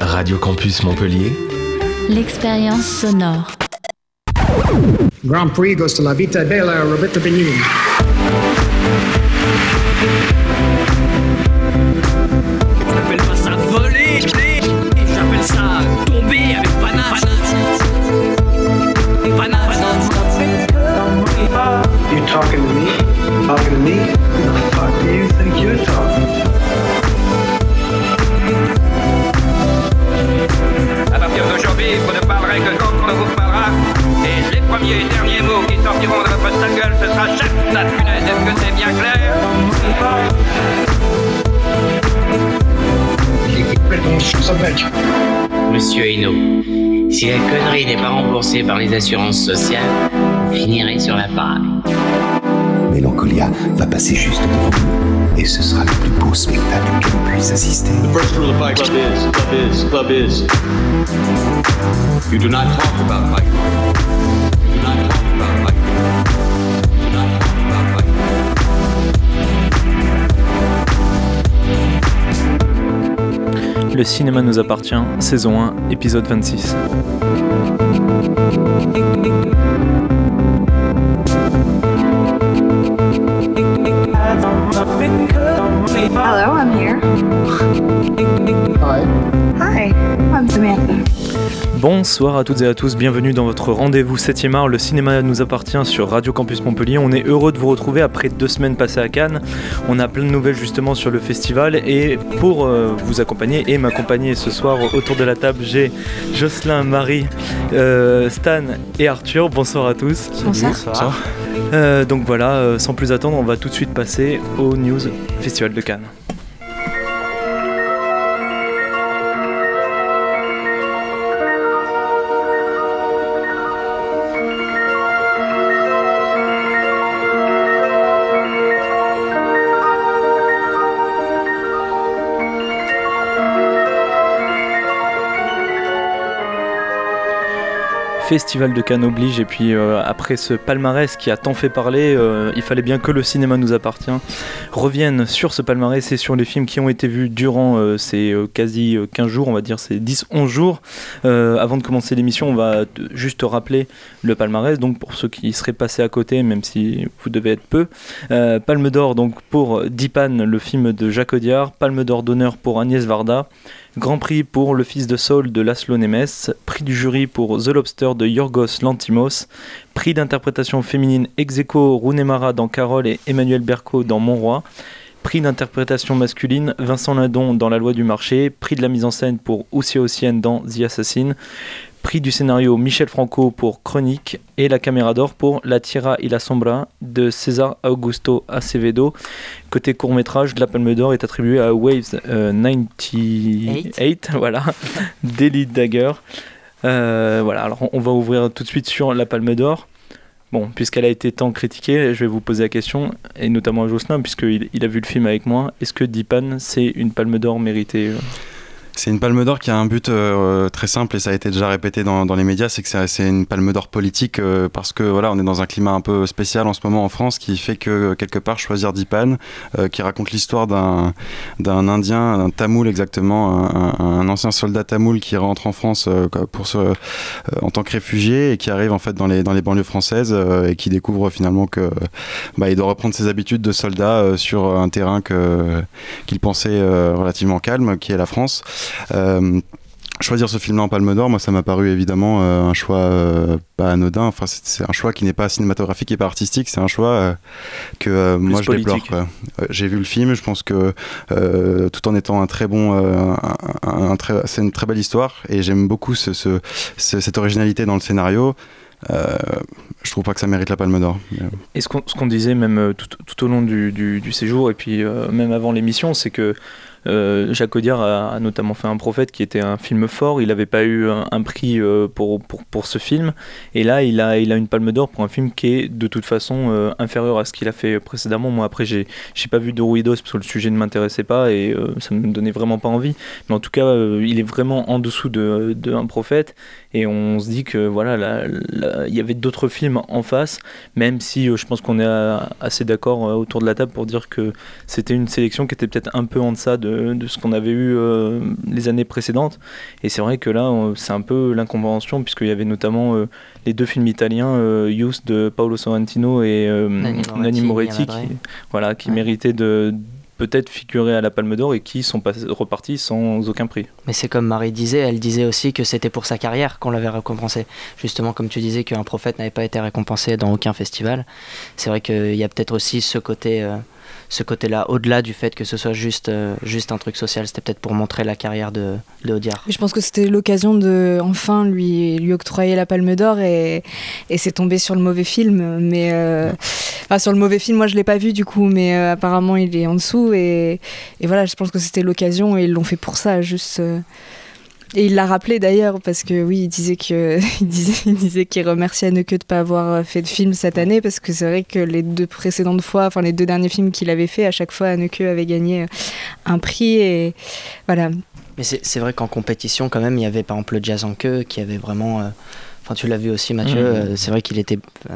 Radio Campus Montpellier. L'expérience sonore. Grand Prix goes to La Vita Bella Roberto Benigni. Monsieur Hainaut, si la connerie n'est pas remboursée par les assurances sociales, vous finirez sur la paille. Mélancolia va passer juste devant nous et ce sera le plus beau spectacle que l'on puisse assister. First rule of Fight Club is, club is, club is. You do not talk about Fight Club. Le cinéma nous appartient, saison 1, épisode 26. Hello, I'm here. Hi. Hi, I'm Samantha. Bonsoir à toutes et à tous, bienvenue dans votre rendez-vous 7e art, le cinéma nous appartient sur Radio Campus Montpellier. On est heureux de vous retrouver après deux semaines passées à Cannes. On a plein de nouvelles justement sur le festival et pour euh, vous accompagner et m'accompagner ce soir autour de la table, j'ai Jocelyn, Marie, euh, Stan et Arthur. Bonsoir à tous. Bonsoir. Euh, donc voilà, sans plus attendre, on va tout de suite passer au news Festival de Cannes. Festival de Cannes oblige et puis euh, après ce palmarès qui a tant fait parler, euh, il fallait bien que le cinéma nous appartient revienne sur ce palmarès et sur les films qui ont été vus durant euh, ces euh, quasi euh, 15 jours, on va dire ces 10-11 jours. Euh, avant de commencer l'émission, on va juste rappeler le palmarès, donc pour ceux qui seraient passés à côté, même si vous devez être peu. Euh, Palme d'or donc pour Dipan, le film de Jacques Audiard, Palme d'or d'honneur pour Agnès Varda, Grand Prix pour Le Fils de Saul de Laszlo Nemes, Prix du jury pour The Lobster de Yorgos Lantimos, Prix d'interprétation féminine ex aequo Runemara dans Carole et Emmanuel Berco dans Mon Roi, Prix d'interprétation masculine Vincent Lindon dans La Loi du Marché, Prix de la mise en scène pour Oussia Ossienne dans The Assassin, Prix du scénario Michel Franco pour Chronique. Et la caméra d'or pour La Tierra y la Sombra de César Augusto Acevedo. Côté court métrage, la Palme d'Or est attribuée à Waves euh, 98, voilà, d'Elite Dagger. Euh, voilà, alors on- va ouvrir tout de suite sur la Palme d'Or. Bon, puisqu'elle a été tant critiquée, je vais vous poser la question, et notamment à Jocelyn, puisqu'il il a vu le film avec moi. Est-ce que Dipan, c'est une palme d'or méritée euh? C'est une palme d'or qui a un but euh, très simple et ça a été déjà répété dans, dans les médias, c'est que c'est- une palme d'or politique euh, parce que voilà, on est dans un climat un peu spécial en ce moment en France qui fait que quelque part choisir Dipan, euh, qui raconte l'histoire d'un d'un Indien, d'un Tamoul exactement, un, un- ancien soldat Tamoul qui rentre en France euh, pour se, euh, en tant que réfugié et qui arrive en fait dans les dans les banlieues françaises euh, et qui découvre finalement que bah, il doit reprendre ses habitudes de soldat euh, sur un terrain que qu'il pensait euh, relativement calme, qui est la France. Euh, choisir ce film-là en Palme d'Or, moi, ça m'a paru évidemment euh, un choix euh, pas anodin. Enfin, c'est un choix qui n'est pas cinématographique et pas artistique. C'est un choix euh, que moi je déplore. politique. J'ai vu le film. Je pense que tout en étant un très bon, un- un- c'est une très belle histoire et j'aime beaucoup ce, ce- ce- cette originalité dans le scénario. Euh, je trouve pas que ça mérite la Palme d'Or. Et ce qu'on disait même tout, tout au long du, du- du séjour et puis euh, même avant l'émission, c'est que euh, Jacques Audiard a, notamment fait Un prophète qui était un film fort. Il n'avait pas eu un, prix euh, pour, ce film. Et là, il a, une palme d'or pour un film qui est de toute façon euh, inférieur à ce qu'il a fait précédemment. Moi, après, j'ai pas vu de Ruidos parce que le sujet ne m'intéressait pas et ça me donnait vraiment pas envie. Mais en tout cas, il est vraiment en dessous de, de Un prophète. Et on se dit que voilà, là, là, il y avait d'autres films en face, même si euh, je pense qu'on est euh, assez d'accord euh, autour de la table pour dire que c'était une sélection qui était peut-être un peu en deçà de, ce qu'on avait eu les années précédentes. Et c'est vrai que là, c'est un peu l'incompréhension, puisqu'il y avait notamment les deux films italiens, Youth de Paolo Sorrentino et Nanni Moretti, qui, voilà, qui méritaient de peut-être figurer à la Palme d'Or et qui sont repartis sans aucun prix. Mais c'est comme Marie disait, elle disait aussi que c'était pour sa carrière qu'on l'avait récompensé. Justement, comme tu disais qu'un prophète n'avait pas été récompensé dans aucun festival. C'est vrai qu'il y a peut-être aussi ce côté, euh, ce côté-là, au-delà du fait que ce soit juste, euh, juste un truc social. C'était peut-être pour montrer la carrière de, de Audiard. Je pense que c'était l'occasion de enfin lui, lui octroyer la Palme d'Or et, et c'est tombé sur le mauvais film. Mais euh, enfin, sur le mauvais film, moi je l'ai pas vu du coup, mais euh, apparemment il est en dessous et, et voilà, je pense que c'était l'occasion et ils l'ont fait pour ça, juste. euh, Et il l'a rappelé d'ailleurs parce que oui, il disait que il disait, il disait qu'il remerciait Anneke de ne pas avoir fait de film cette année parce que c'est vrai que les deux précédentes fois, enfin les deux derniers films qu'il avait fait, à chaque fois Anneke avait gagné un prix et voilà. Mais c'est c'est vrai qu'en compétition, quand même, il y avait par exemple le Jazz en queue qui avait vraiment. euh, Enfin, tu l'as vu aussi, Mathieu. Euh, c'est vrai qu'il était. euh,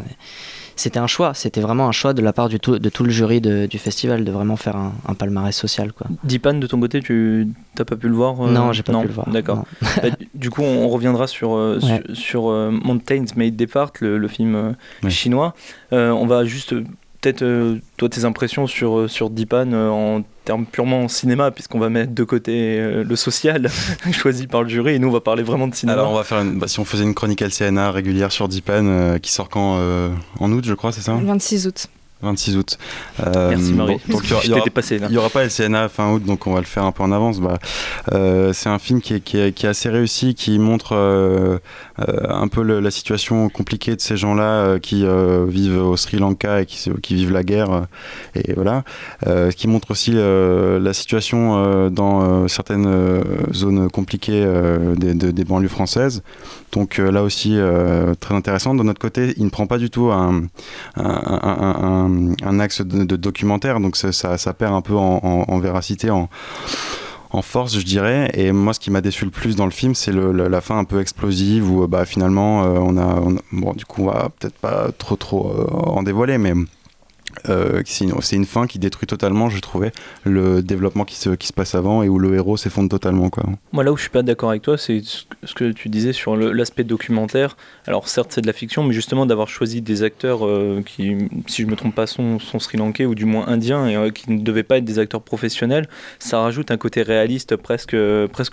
C'était un choix. C'était vraiment un choix de la part du tout, de tout le jury de- du festival de vraiment faire un, un palmarès social, quoi. Dipan, de ton côté, tu t'as pas pu le voir euh, Non, j'ai pas pu le voir, D'accord. non. Bah, du coup, on reviendra sur, euh, Ouais. sur, sur, euh, Mountains Made Depart, le, le film euh, Ouais. chinois. Euh, on va juste, peut-être, euh, toi, tes impressions sur, euh, sur Dipan euh, en termes purement cinéma, puisqu'on va mettre de côté euh, le social choisi par le jury, et nous, on va parler vraiment de cinéma. Alors on va faire une, bah, si on faisait une chronique LCNA régulière sur Dipan euh, qui sort quand euh, en août je crois c'est ça? Le 26 août. 26 août. Euh, Merci, Marie. donc il y aura- aura- n'y pas LCNA fin août, donc on va le faire un peu en avance. Bah, euh, c'est un film qui est, qui, est, qui est assez réussi, qui montre euh, un peu le- la situation compliquée de ces gens-là qui vivent au Sri Lanka et qui, vivent la guerre. et voilà. Qui montre aussi la situation dans certaines zones compliquées des, de- des banlieues françaises. Donc là aussi, très intéressant. De notre côté, il ne prend pas du tout un, un, un- un- un axe de, documentaire, donc ça, perd un peu en, véracité, en, force, je dirais. Et moi, ce qui m'a déçu le plus dans le film, c'est la fin un peu explosive où euh, bah, finalement, euh, on, a, on a- Bon, du coup, on va peut-être pas trop, trop euh, en dévoiler, mais. Euh, c'est une, fin qui détruit totalement, je trouvais, le développement qui se, passe avant et où le héros s'effondre totalement. Moi, là où je suis pas d'accord avec toi, c'est ce que tu disais sur l'aspect documentaire. Alors, certes, c'est de la fiction, mais justement d'avoir choisi des acteurs euh, qui, si je me trompe pas, sont, sri-lankais ou du moins indiens et euh, qui ne devaient pas être des acteurs professionnels, ça rajoute un côté réaliste, presque,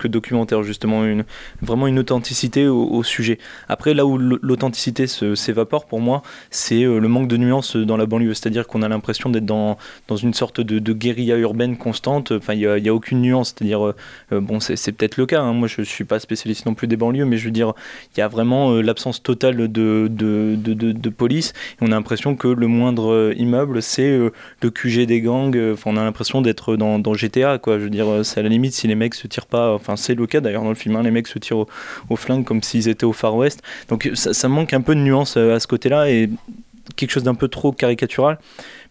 documentaire, justement, une, vraiment une authenticité au, au sujet. Après, là où l'authenticité s'évapore pour moi, c'est le manque de nuances dans la banlieue. C'est-à-dire qu'on a l'impression d'être dans, dans une sorte de, guérilla urbaine constante. Enfin, il n'y a, aucune nuance. C'est-à-dire, euh, euh, bon, c'est peut-être le cas. hein. Moi, je ne suis pas spécialiste non plus des banlieues, mais je veux dire, il y a vraiment euh, l'absence totale de, de, police. On a l'impression que le moindre immeuble, c'est le QG des gangs. Enfin, on a l'impression d'être dans, dans GTA. Je veux dire, c'est à la limite si les mecs se tirent pas. Enfin, c'est le cas d'ailleurs dans le film. hein. les mecs se tirent au, au flingue comme s'ils étaient au Far West. Donc, ça, manque un peu de nuance à ce côté-là quelque chose d'un peu trop caricatural.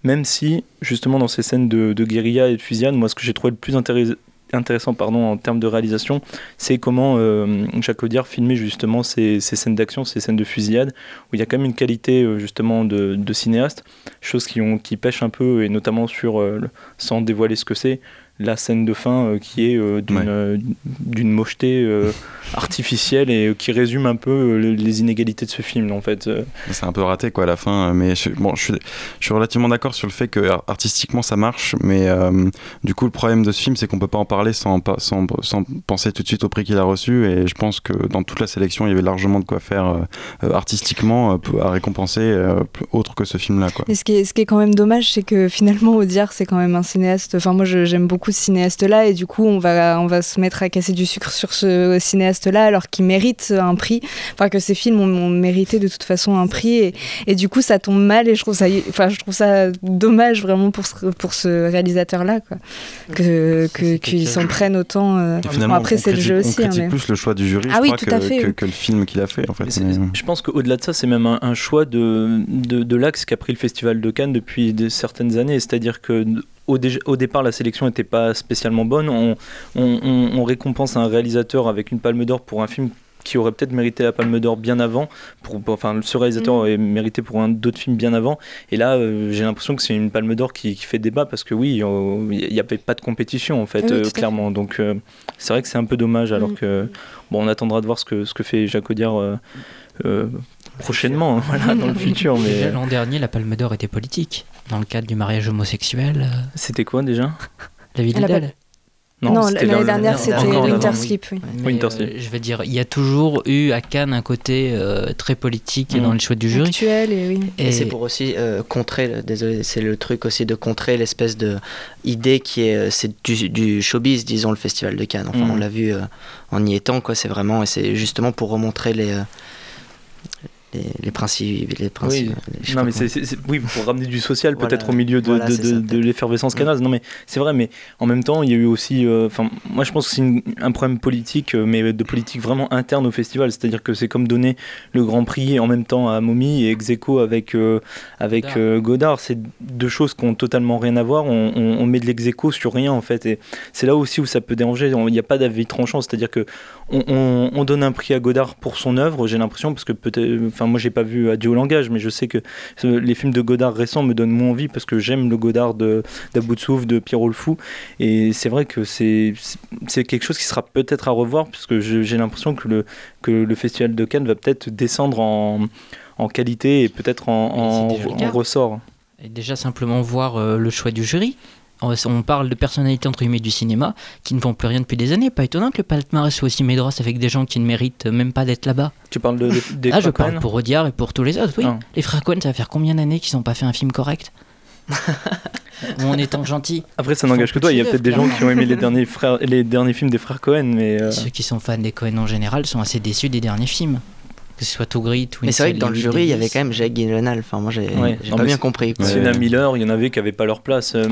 Même si, justement, dans ces scènes de, guérilla et de fusillade, moi, ce que j'ai trouvé le plus intéressant pardon, en termes de réalisation, c'est comment euh, Jacques Audiard filmait justement ces, scènes d'action, ces scènes de fusillade, où il y a quand même une qualité euh, justement de, cinéaste, chose qui, ont, qui pêche un peu, et notamment sur, euh, sans dévoiler ce que c'est, la scène de fin euh, qui est euh, d'une euh, d'une mocheté euh, artificielle et euh, qui résume un peu euh, le- les inégalités de ce film en fait. Euh, C'est un peu raté quoi à la fin, euh, mais je, bon, je, suis, je suis relativement d'accord sur le fait que ar- artistiquement ça marche, mais euh, du coup le problème de ce film c'est qu'on peut pas en parler sans, pas- sans, sans penser tout de suite au prix qu'il a reçu, et je pense que dans toute la sélection il y avait largement de quoi faire euh, euh, artistiquement euh, à récompenser euh, autre que ce film là. Quoi. Et ce qui, est, ce qui est quand même dommage, c'est que finalement, Audiard, c'est quand même un cinéaste. Enfin, moi, je- j'aime beaucoup ce cinéaste-là, et du coup, on va, on va se mettre à casser du sucre sur ce cinéaste-là, alors qu'il mérite un prix. Enfin, que ses films ont, ont mérité de toute façon un prix, et, et du coup, ça tombe mal, et je trouve ça, enfin, je trouve ça dommage vraiment pour ce, pour ce réalisateur-là, quoi. Que, que, qu'il s'en prenne autant. euh, bon, après, c'est le jeu on aussi. hein, critique mais- plus le choix du jury Ah je oui, crois, tout que, à fait. que, que le film qu'il a fait en fait. Mais c'est- Mais- Je pense qu'au-delà de ça, c'est même un, un choix de, de, de l'axe qu'a pris le Festival de Cannes depuis de certaines années. C'est-à-dire que au, dé- au départ, la sélection n'était pas spécialement bonne. On, on, on- on récompense un réalisateur avec une palme d'or pour un film qui aurait peut-être mérité la Palme d'Or bien avant. Pour, pour- enfin, ce réalisateur Mm. aurait mérité pour un d'autres films bien avant. Et là, euh, j'ai l'impression que c'est une Palme d'Or qui, qui fait débat parce que oui, euh, il n'y avait pas de compétition en fait, Oui, euh, clairement. Donc euh, c'est vrai que c'est un peu dommage. Alors Mm. que bon, on attendra de voir ce que ce que fait Jacques Audiard. euh, euh, prochainement, voilà, dans le futur, mais L'an dernier, la Palme d'Or était politique. Dans le cadre du mariage homosexuel. euh, c'était quoi déjà La vie d'Adèle. Non, c'était l'année l'an- dernière, c'était Winter oui. Sleep, oui. Winter euh, je veux dire, il y a toujours eu à Cannes un côté euh, très politique Mm. dans le choix du jury. Actuel et oui. Et, c'est pour aussi euh, contrer, désolé, c'est le truc aussi de contrer l'espèce de idée qui est, c'est du, du showbiz, disons, le festival de Cannes. Enfin, Mhm. on l'a vu euh, en y étant, quoi. C'est vraiment, et c'est justement pour remontrer les, euh, les, les principes, les principes. Oui. Non, mais oui, pour ramener du social Voilà. peut-être au milieu de, Voilà, de, l'effervescence Mm. cannoise. Non, mais c'est vrai, mais en même temps, il y a eu aussi. euh, Enfin, moi, je pense que c'est un problème politique, euh, mais de politique vraiment interne au festival. C'est-à-dire que c'est comme donner le Grand Prix en même temps à Mommy et ex aequo avec, euh, avec Godard. euh, Godard. C'est deux choses qui ont totalement rien à voir. On, on- on met de l'ex aequo sur rien, en fait. Et c'est là aussi où ça peut déranger. Il n'y a pas d'avis tranchant. C'est-à-dire que on, on- on donne un prix à Godard pour son œuvre, j'ai l'impression, parce que peut-être. Enfin, moi, j'ai pas vu Adieu au langage, mais je sais que ce- les films de Godard récents me donnent moins envie parce que j'aime le Godard de- d'About de Souffle, de Pierrot le Fou. Et c'est vrai que c'est quelque chose qui sera peut-être à revoir, puisque j'ai l'impression que le, que le Festival de Cannes va peut-être descendre en, en qualité et peut-être en, en- ressort. Et déjà simplement voir euh, le choix du jury. On, parle de personnalités entre guillemets du cinéma qui ne font plus rien depuis des années. Pas étonnant que le palmarès soit aussi médros avec des gens qui ne méritent même pas d'être là-bas. Tu parles de, des ah, je parle Cohen pour Audiard et pour tous les autres, oui. Ah. Les frères Cohen, ça va faire combien d'années qu'ils n'ont pas fait un film correct? Ou en étant gentil Après, ça n'engage que toi. Il y a peut-être des gens qui ont aimé les derniers, frères, les derniers films des frères Cohen, mais. euh, Ceux qui sont fans des Cohen en général sont assez déçus des derniers films. Que ce soit Togrit ou Mais c'est vrai que dans le jury, il y avait quand même Jake Gyllenhaal. Enfin, moi, j'ai Ouais. pas mais bien compris. Sienna Miller, il y en avait qui n'avaient pas leur place. Euh,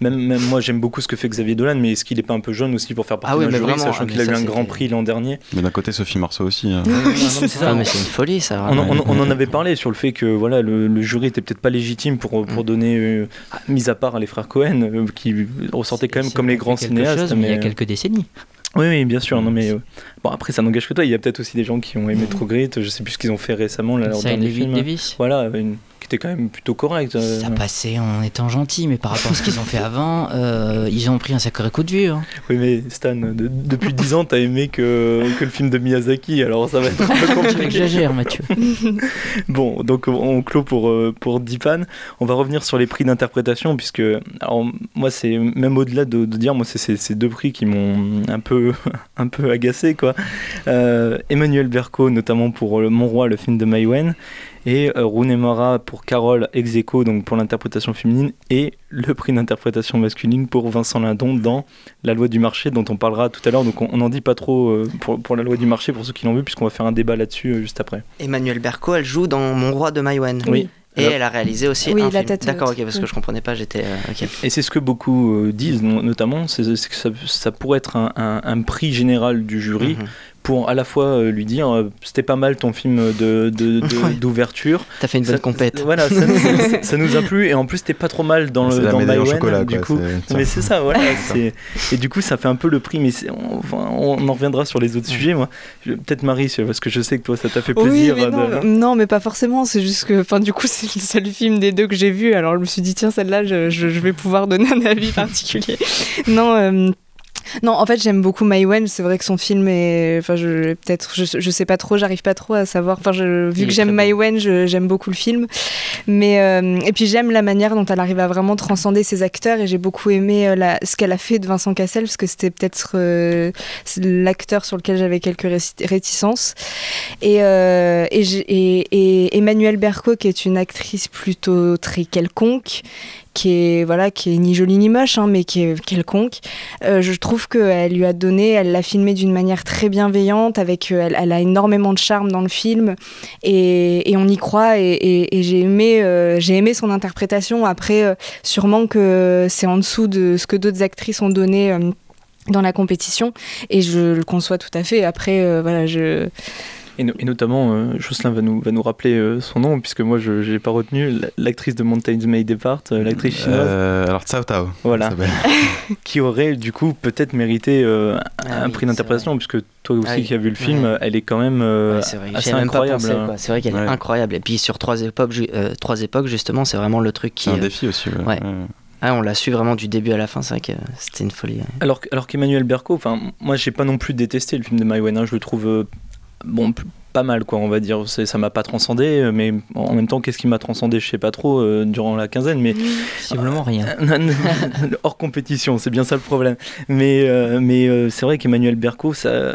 même, même moi, j'aime beaucoup ce que fait Xavier Dolan, mais est-ce qu'il n'est pas un peu jeune aussi pour faire partie Ah oui, d'un jury, vraiment, sachant ah, qu'il a eu un grand prix l'an dernier Mais d'un côté, Sophie Marceau aussi. hein. Ah, mais c'est une folie, ça. on, en- vraiment. on en- on en avait parlé sur le fait que voilà, le, le jury était peut-être pas légitime pour, pour donner, euh, mis à part les frères Cohen, euh, qui ressortaient quand même comme les grands cinéastes. chose, mais il y a quelques décennies. Oui, oui, bien sûr. Non, mais euh, bon, après, ça n'engage que toi. Il y a peut-être aussi des gens qui ont aimé Trogrit. Je sais plus ce qu'ils ont fait récemment, là, leur dernier film. Davis. Voilà, une- était quand même plutôt correct. euh. Ça passait en étant gentil, mais par rapport à ce qu'ils ont fait avant, euh, ils ont pris un sacré coup de vieux. hein. Oui, mais Stan, de- depuis 10 ans, t'as aimé que, que le film de Miyazaki, alors ça va être un peu compliqué. exagères, Mathieu. Bon, donc on clôt pour, euh, pour Dipan. On va revenir sur les prix d'interprétation, puisque, alors, moi, c'est même au-delà de, de dire, moi, c'est ces deux prix qui m'ont un peu, un peu agacé, quoi. Euh, Emmanuel Berco, notamment pour Mon Roi, le film de Maïwen, et euh, Rooney Mara pour Carole ex aequo, donc pour l'interprétation féminine, et le prix d'interprétation masculine pour Vincent Lindon dans La loi du marché, dont on parlera tout à l'heure. Donc on n'en dit pas trop euh, pour, pour La loi du marché, pour ceux qui l'ont vu, puisqu'on va faire un débat là-dessus euh, juste après. Emmanuel Berco, elle joue dans Mon Roi de Maïwen. Oui. Et elle a réalisé aussi Oui, un La film. tête D'accord, ok, parce que je comprenais pas, j'étais. euh. Et c'est ce que beaucoup euh, disent, no- notamment, c'est que ça, ça pourrait être un, un- un prix général du jury Mhm. Pour à la fois euh, lui dire euh, c'était pas mal ton film de- de- de- Ouais. d'ouverture. T'as fait une bonne Ça- compète. Voilà, ça, ça- ça nous a plu et en plus t'es pas trop mal dans le dans chocolat, du quoi, coup. Mais c'est ça, voilà. c'est- et du coup, ça fait un peu le prix. Mais c'est- on, enfin, on en reviendra sur les autres sujets. Moi, Je- peut-être Marie, parce que je sais que toi, ça t'a fait plaisir. Oui, mais non, de- non, mais pas forcément. C'est juste que, enfin, du coup, c'est le seul film des deux que j'ai vu. Alors, je me suis dit, tiens, celle-là, je, je- je vais pouvoir donner un avis particulier. non. euh, non, en fait, j'aime beaucoup Maïwen. C'est vrai que son film est. Enfin, je, peut-être, je, je sais pas trop, j'arrive pas trop à savoir. Enfin, je- vu Il que j'aime. Maïwen, je- j'aime beaucoup le film. Mais, euh, et puis, j'aime la manière dont elle arrive à vraiment transcender ses acteurs. Et j'ai beaucoup aimé euh, la- ce qu'elle a fait de Vincent Cassel, parce que c'était peut-être euh, l'acteur sur lequel j'avais quelques réticences. Et, et, et, et Emmanuelle Berco, qui est une actrice plutôt très quelconque, qui est voilà, qui est ni jolie ni moche, hein, mais qui est quelconque. euh, je trouve qu'elle lui a donné, elle l'a filmé d'une manière très bienveillante, avec, euh, elle, elle a énormément de charme dans le film, et, on y croit. Et, j'ai aimé, euh, j'ai aimé son interprétation. Après, sûrement que c'est en dessous de ce que d'autres actrices ont donné. dans la compétition et je le conçois tout à fait après voilà je Et, no- et notamment, euh, Jocelyn va nous, va nous rappeler euh, son nom, puisque moi je n'ai pas retenu, l'actrice de Mountains May Depart, euh, l'actrice chinoise. Euh, alors Tsao Tao. Voilà. qui aurait du coup peut-être mérité euh, Ah un oui, prix d'interprétation, puisque toi aussi Ah oui. qui as vu le film, Ouais. elle est quand même euh, Ouais, c'est vrai, assez incroyable. C'est vrai qu'elle Ouais. est incroyable. Et puis sur trois époques, ju- euh, trois époques justement, c'est vraiment le truc qui. C'est un euh, défi aussi. ouais. Ah, on l'a su vraiment du début à la fin. C'est vrai que euh, c'était une folie. ouais. Alors, alors qu'Emmanuel Berco, enfin, moi j'ai pas non plus détesté le film de Maïwen, hein, je le trouve euh, bon, p- pas mal, quoi, on va dire. Ça m'a pas transcendé, euh, mais en même temps, qu'est-ce qui m'a transcendé, je sais pas trop, euh, durant la quinzaine, mais. Visiblement rien. Hors compétition, c'est bien ça le problème. Mais, euh, mais euh, c'est vrai qu'Emmanuel Berco, ça, euh,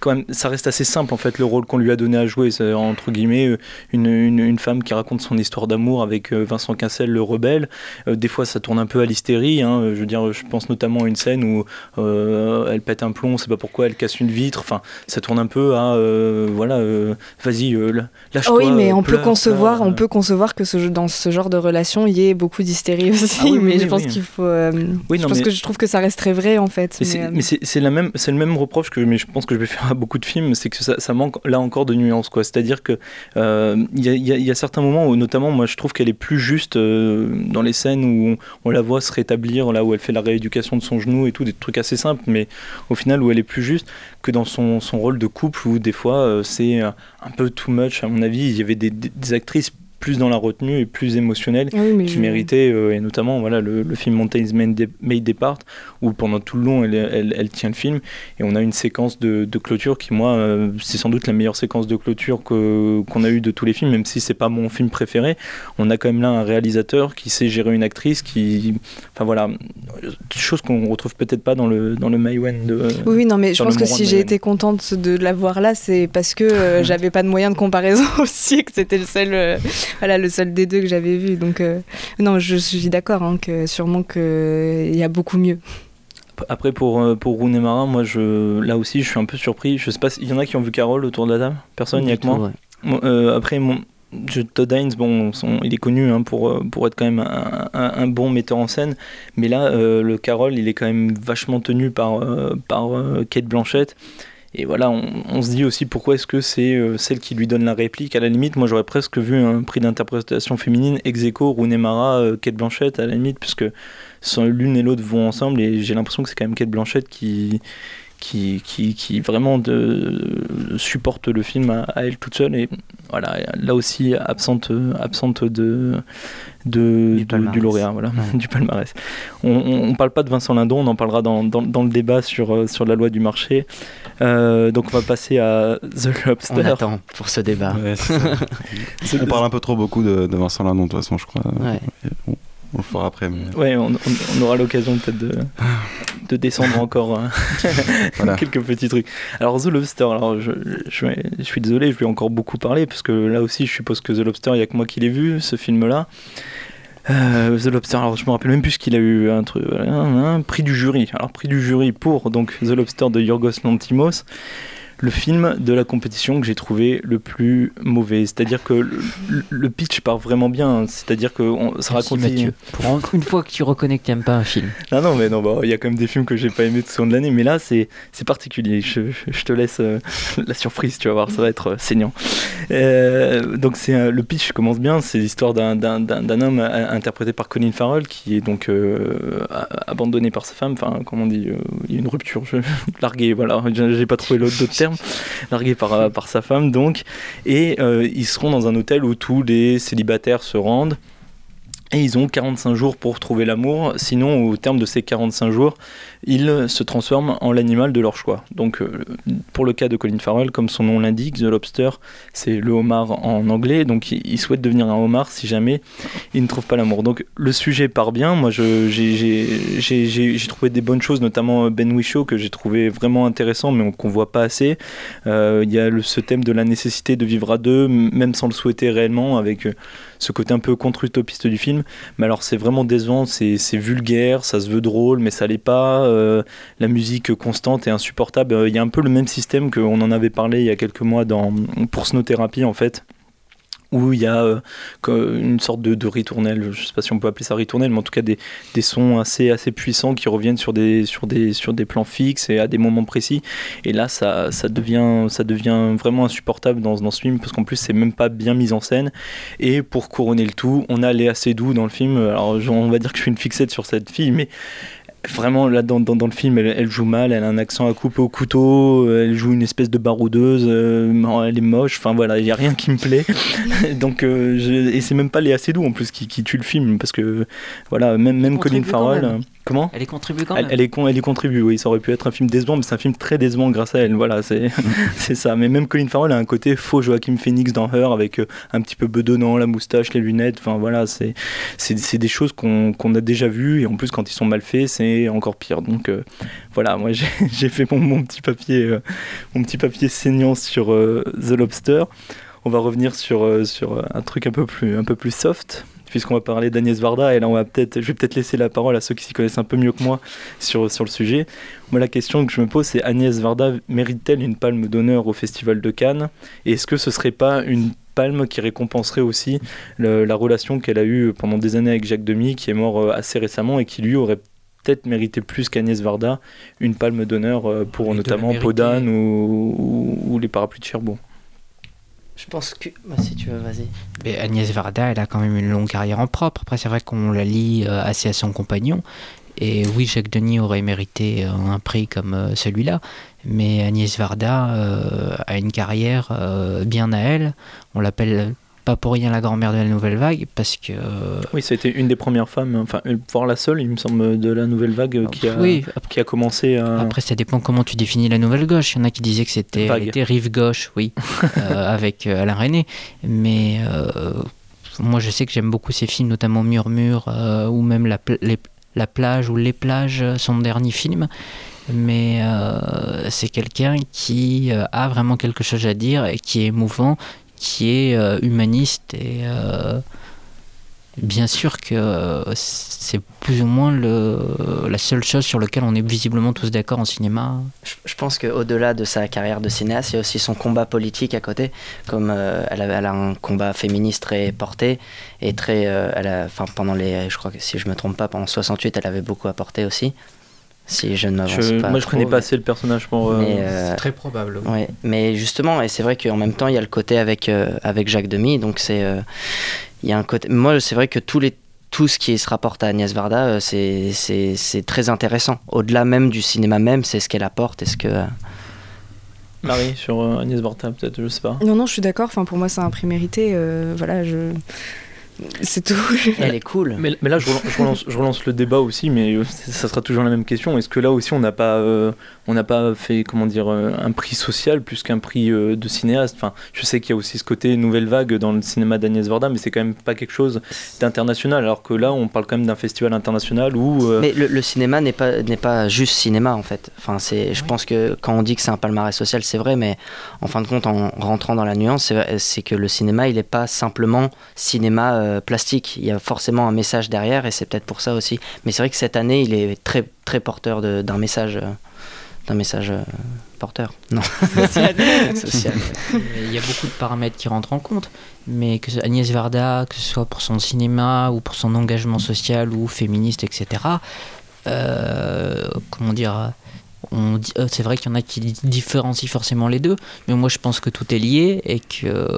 quand même, ça reste assez simple en fait le rôle qu'on lui a donné à jouer. C'est entre guillemets euh, une, une, une femme qui raconte son histoire d'amour avec euh, Vincent Cassel, le rebelle. Euh, des fois, ça tourne un peu à l'hystérie. hein. Je veux dire, je pense notamment à une scène où euh, elle pète un plomb, on sait pas pourquoi, elle casse une vitre. Enfin, ça tourne un peu à euh, voilà, euh, vas-y, euh, lâche-toi. oui, mais on peut pleure, concevoir, pleure, on peut concevoir que ce, dans ce genre de relation, il y ait beaucoup d'hystérie aussi. Ah oui, mais oui, je pense qu'il faut. euh, Oui, je non, pense mais- que je trouve que ça reste très vrai en fait. Mais mais, c'est- euh, c'est c'est la même, c'est le même reproche que mais je pense que je vais faire à beaucoup de films, c'est que ça, ça manque là encore de nuances quoi. C'est-à-dire que euh, il y, y a- il y a certains moments où notamment moi je trouve qu'elle est plus juste euh, dans les scènes où on, on la voit se rétablir, là où elle fait la rééducation de son genou et tout, des trucs assez simples, mais au final où elle est plus juste que dans son, son rôle de couple où des fois euh, c'est euh, un peu too much à mon avis. Il y avait des, des- des actrices plus dans la retenue et plus émotionnelles Oui, mais qui je- méritaient euh, et notamment voilà le, le film Mountains May De- May Depart où pendant tout le long elle, elle, elle tient le film et on a une séquence de, de clôture qui moi euh, c'est sans doute la meilleure séquence de clôture que qu'on a eu de tous les films même si c'est pas mon film préféré. On a quand même là un réalisateur qui sait gérer une actrice qui enfin voilà chose qu'on retrouve peut-être pas dans le dans le Maïwen de Oui, non, mais je pense que si j'ai été contente de la voir là, c'est parce que euh, j'avais pas de moyen de comparaison aussi, et que c'était le seul, euh, voilà, le seul des deux que j'avais vu. Donc, euh, non, je suis d'accord, hein, que sûrement qu'il y a beaucoup mieux. Après pour euh, pour Rooney Mara, moi je là aussi je suis un peu surpris. Je sais pas s'il y en a qui ont vu Carole autour de la table. Personne, il y a que moi. Moi, euh, après mon Todd Haynes, bon, son- il est connu hein, pour, euh, pour être quand même un, un- un bon metteur en scène, mais là, euh, le Carole, il est quand même vachement tenu par, euh, par euh, Kate Blanchett. Et voilà, on, se dit aussi pourquoi est-ce que c'est euh, celle qui lui donne la réplique. À la limite, moi j'aurais presque vu un prix d'interprétation féminine ex aequo, Rooney Mara, euh, Kate Blanchett, à la limite, puisque l'une et l'autre vont ensemble. Et j'ai l'impression que c'est quand même Kate Blanchett qui, qui, qui, qui vraiment de, supporte le film à, à elle toute seule. Et voilà, là aussi absente, absente de, de, du, lauréat, voilà, du palmarès. On, on, on parle pas de Vincent Lindon, on en parlera dans, dans, dans le débat sur, euh, sur la loi du marché. Euh, donc on va passer à The Lobster. On attend pour ce débat. Ouais, on parle un peu trop beaucoup de, de Vincent Lindon, de toute façon, je crois. Ouais. On le fera après. Mais... Ouais, on, on- on aura l'occasion peut-être de, de descendre encore hein, Voilà. quelques petits trucs. Alors The Lobster, alors je, je, vais- je suis désolé, je vais encore beaucoup parler parce que là aussi je suppose que The Lobster, il n'y a que moi qui l'ai vu, ce film-là. Euh, The Lobster, alors je me rappelle même plus qu'il a eu un, truc, un, un prix du jury. Alors prix du jury pour donc The Lobster de Yorgos Lantimos, le film de la compétition que j'ai trouvé le plus mauvais. C'est-à-dire que le, le pitch part vraiment bien. C'est-à-dire que on, ça raconte Mathieu. Pour une fois que tu reconnais que tu n'aimes pas un film. non, non, mais non, bah, il y a quand même des films que j'ai pas aimé tout au long de l'année, mais là, c'est particulier. Je, je- je te laisse euh, la surprise, tu vas voir, ça va être euh, saignant. Euh, donc, c'est le pitch commence bien. C'est l'histoire d'un- homme interprété par Colin Farrell qui est donc abandonné par sa femme. Enfin, comment on dit Il y a une rupture. Je, largué, voilà. J'ai pas trouvé l'autre d'autres Largué par, euh, par sa femme, donc. Et euh, ils seront dans un hôtel où tous les célibataires se rendent. Et ils ont 45 jours pour trouver l'amour, sinon au terme de ces 45 jours, ils se transforment en l'animal de leur choix. Donc euh, pour le cas de Colin Farrell, comme son nom l'indique, The Lobster, c'est le homard en anglais, donc il souhaite devenir un homard si jamais il ne trouve pas l'amour. Donc le sujet part bien, moi j'ai- trouvé des bonnes choses, notamment Ben Whishaw que j'ai trouvé vraiment intéressant mais qu'on voit pas assez. Euh, Il y a ce thème de la nécessité de vivre à deux, même sans le souhaiter réellement, avec euh, ce côté un peu contre-utopiste du film. Mais alors c'est vraiment décevant, c'est vulgaire, ça se veut drôle, mais ça l'est pas. Euh, la musique constante est insupportable. Euh, Il y a un peu le même système qu'on en avait parlé il y a quelques mois dans, pour Snow Therapy en fait où il y a euh, une sorte de, ritournelle, je sais pas si on peut appeler ça ritournelle, mais en tout cas des, sons assez, assez puissants qui reviennent sur des, sur, des, sur des plans fixes et à des moments précis. Et là, ça, ça, devient, ça devient vraiment insupportable dans, dans ce film, parce qu'en plus, c'est même pas bien mis en scène. Et pour couronner le tout, on a Léa Seydoux dans le film. Alors, on va dire que je suis une fixette sur cette fille, mais vraiment là dans, dans, dans le film elle, elle joue mal elle a un accent à couper au couteau euh, elle joue une espèce de baroudeuse euh, elle est moche enfin voilà il n'y a rien qui me plaît. Donc euh, je- et c'est même pas Léa Seydoux en plus qui, qui tue le film parce que voilà même, même Colin Farrell comment Elle y contribue quand elle, même. elle est con, elle y contribue, oui. Ça aurait pu être un film décevant, mais c'est un film très décevant grâce à elle. Voilà, c'est c'est ça. Mais même Colin Farrell a un côté faux Joachim Phoenix dans Her, avec euh, un petit peu bedonnant, la moustache, les lunettes. Enfin voilà, c'est c'est c'est des choses qu'on qu'on a déjà vues et en plus quand ils sont mal faits, c'est encore pire. Donc euh, voilà, moi j'ai j'ai fait mon, mon petit papier, euh, mon petit papier saignant sur euh, The Lobster. On va revenir sur sur un truc un peu plus un peu plus soft puisqu'on va parler d'Agnès Varda et là on va peut-être je vais peut-être laisser la parole à ceux qui s'y connaissent un peu mieux que moi sur, sur le sujet. Moi la question que je me pose c'est Agnès Varda mérite-t-elle une palme d'honneur au Festival de Cannes? Et est-ce que ce serait pas une palme qui récompenserait aussi le- la relation qu'elle a eue pendant des années avec Jacques Demy qui est mort euh, assez récemment et qui lui aurait peut-être mérité plus qu'Agnès Varda une palme d'honneur euh, pour notamment. Podane ou, ou- ou les parapluies de Cherbourg? Je pense que. Bah, si tu veux, vas-y. Mais Agnès Varda, elle a quand même une longue carrière en propre. Après, c'est vrai qu'on la lie euh, assez à son compagnon. Et oui, Jacques Denis aurait mérité euh, un prix comme euh, celui-là. Mais Agnès Varda a une carrière bien à elle. On l'appelle pas pour rien la grand-mère de la nouvelle vague parce que euh, Oui, c'était une des premières femmes, enfin, voire la seule, il me semble, de la nouvelle vague euh, qui a, oui, qui a commencé à. Après, ça dépend comment tu définis la nouvelle gauche. Il y en a qui disaient que c'était rive gauche, oui, euh, avec euh, Alain René. Mais euh, moi, je sais que j'aime beaucoup ses films, notamment Murmure euh, ou même la, les- la plage ou Les plages, son dernier film. Mais euh, c'est quelqu'un qui a vraiment quelque chose à dire et qui est émouvant, qui est euh, humaniste et euh, bien sûr que euh, c'est plus ou moins le, la seule chose sur laquelle on est visiblement tous d'accord en cinéma. Je, je pense qu'au-delà de sa carrière de cinéaste, il y a aussi son combat politique à côté. Comme elle, a, un combat féministe très porté et très. euh, pendant les. Je crois que si je me trompe pas, pendant 68, elle avait beaucoup apporté aussi. Si je ne m'avance pas. moi, je trop, connais pas assez le personnage pour. euh, mais, euh, C'est très probable. oui. Ouais, mais justement, et c'est vrai qu'en même temps, il y a le côté avec, euh, avec Jacques Demy, donc c'est. euh, il y a un côté. Moi, c'est vrai que tous les, tout ce qui se rapporte à Agnès Varda, c'est, c'est, c'est très intéressant. Au-delà même du cinéma même, c'est ce qu'elle apporte et ce que. Marie, sur Agnès Varda, peut-être, je sais pas. Non, non, je suis d'accord. Enfin, pour moi, c'est un prix mérité. euh, voilà, je. C'est tout. Elle est cool. Mais, mais là, je relance, je, relance, je relance le débat aussi, mais euh, ça sera toujours la même question. Est-ce que là aussi, on n'a pas, euh, on n'a pas fait, comment dire, euh, un prix social plus qu'un prix euh, de cinéaste Enfin, je sais qu'il y a aussi ce côté nouvelle vague dans le cinéma d'Agnès Varda, mais c'est quand même pas quelque chose d'international. Alors que là, on parle quand même d'un festival international où. euh, Mais le, le cinéma n'est pas, n'est pas juste cinéma en fait. Enfin, c'est, je pense que quand on dit que c'est un palmarès social, c'est vrai, mais en fin de compte, en rentrant dans la nuance, c'est, que le cinéma, il n'est pas simplement cinéma euh, plastique. Il y a forcément un message derrière et c'est peut-être pour ça aussi. Mais c'est vrai que cette année, il est très, très porteur d'un message. euh, d'un message euh, porteur. Non. Social. Il y a beaucoup de paramètres qui rentrent en compte, mais que ce- Agnès Varda, que ce soit pour son cinéma ou pour son engagement social ou féministe, etc., euh, comment dire, euh, c'est vrai qu'il y en a qui différencient forcément les deux, mais moi je pense que tout est lié et que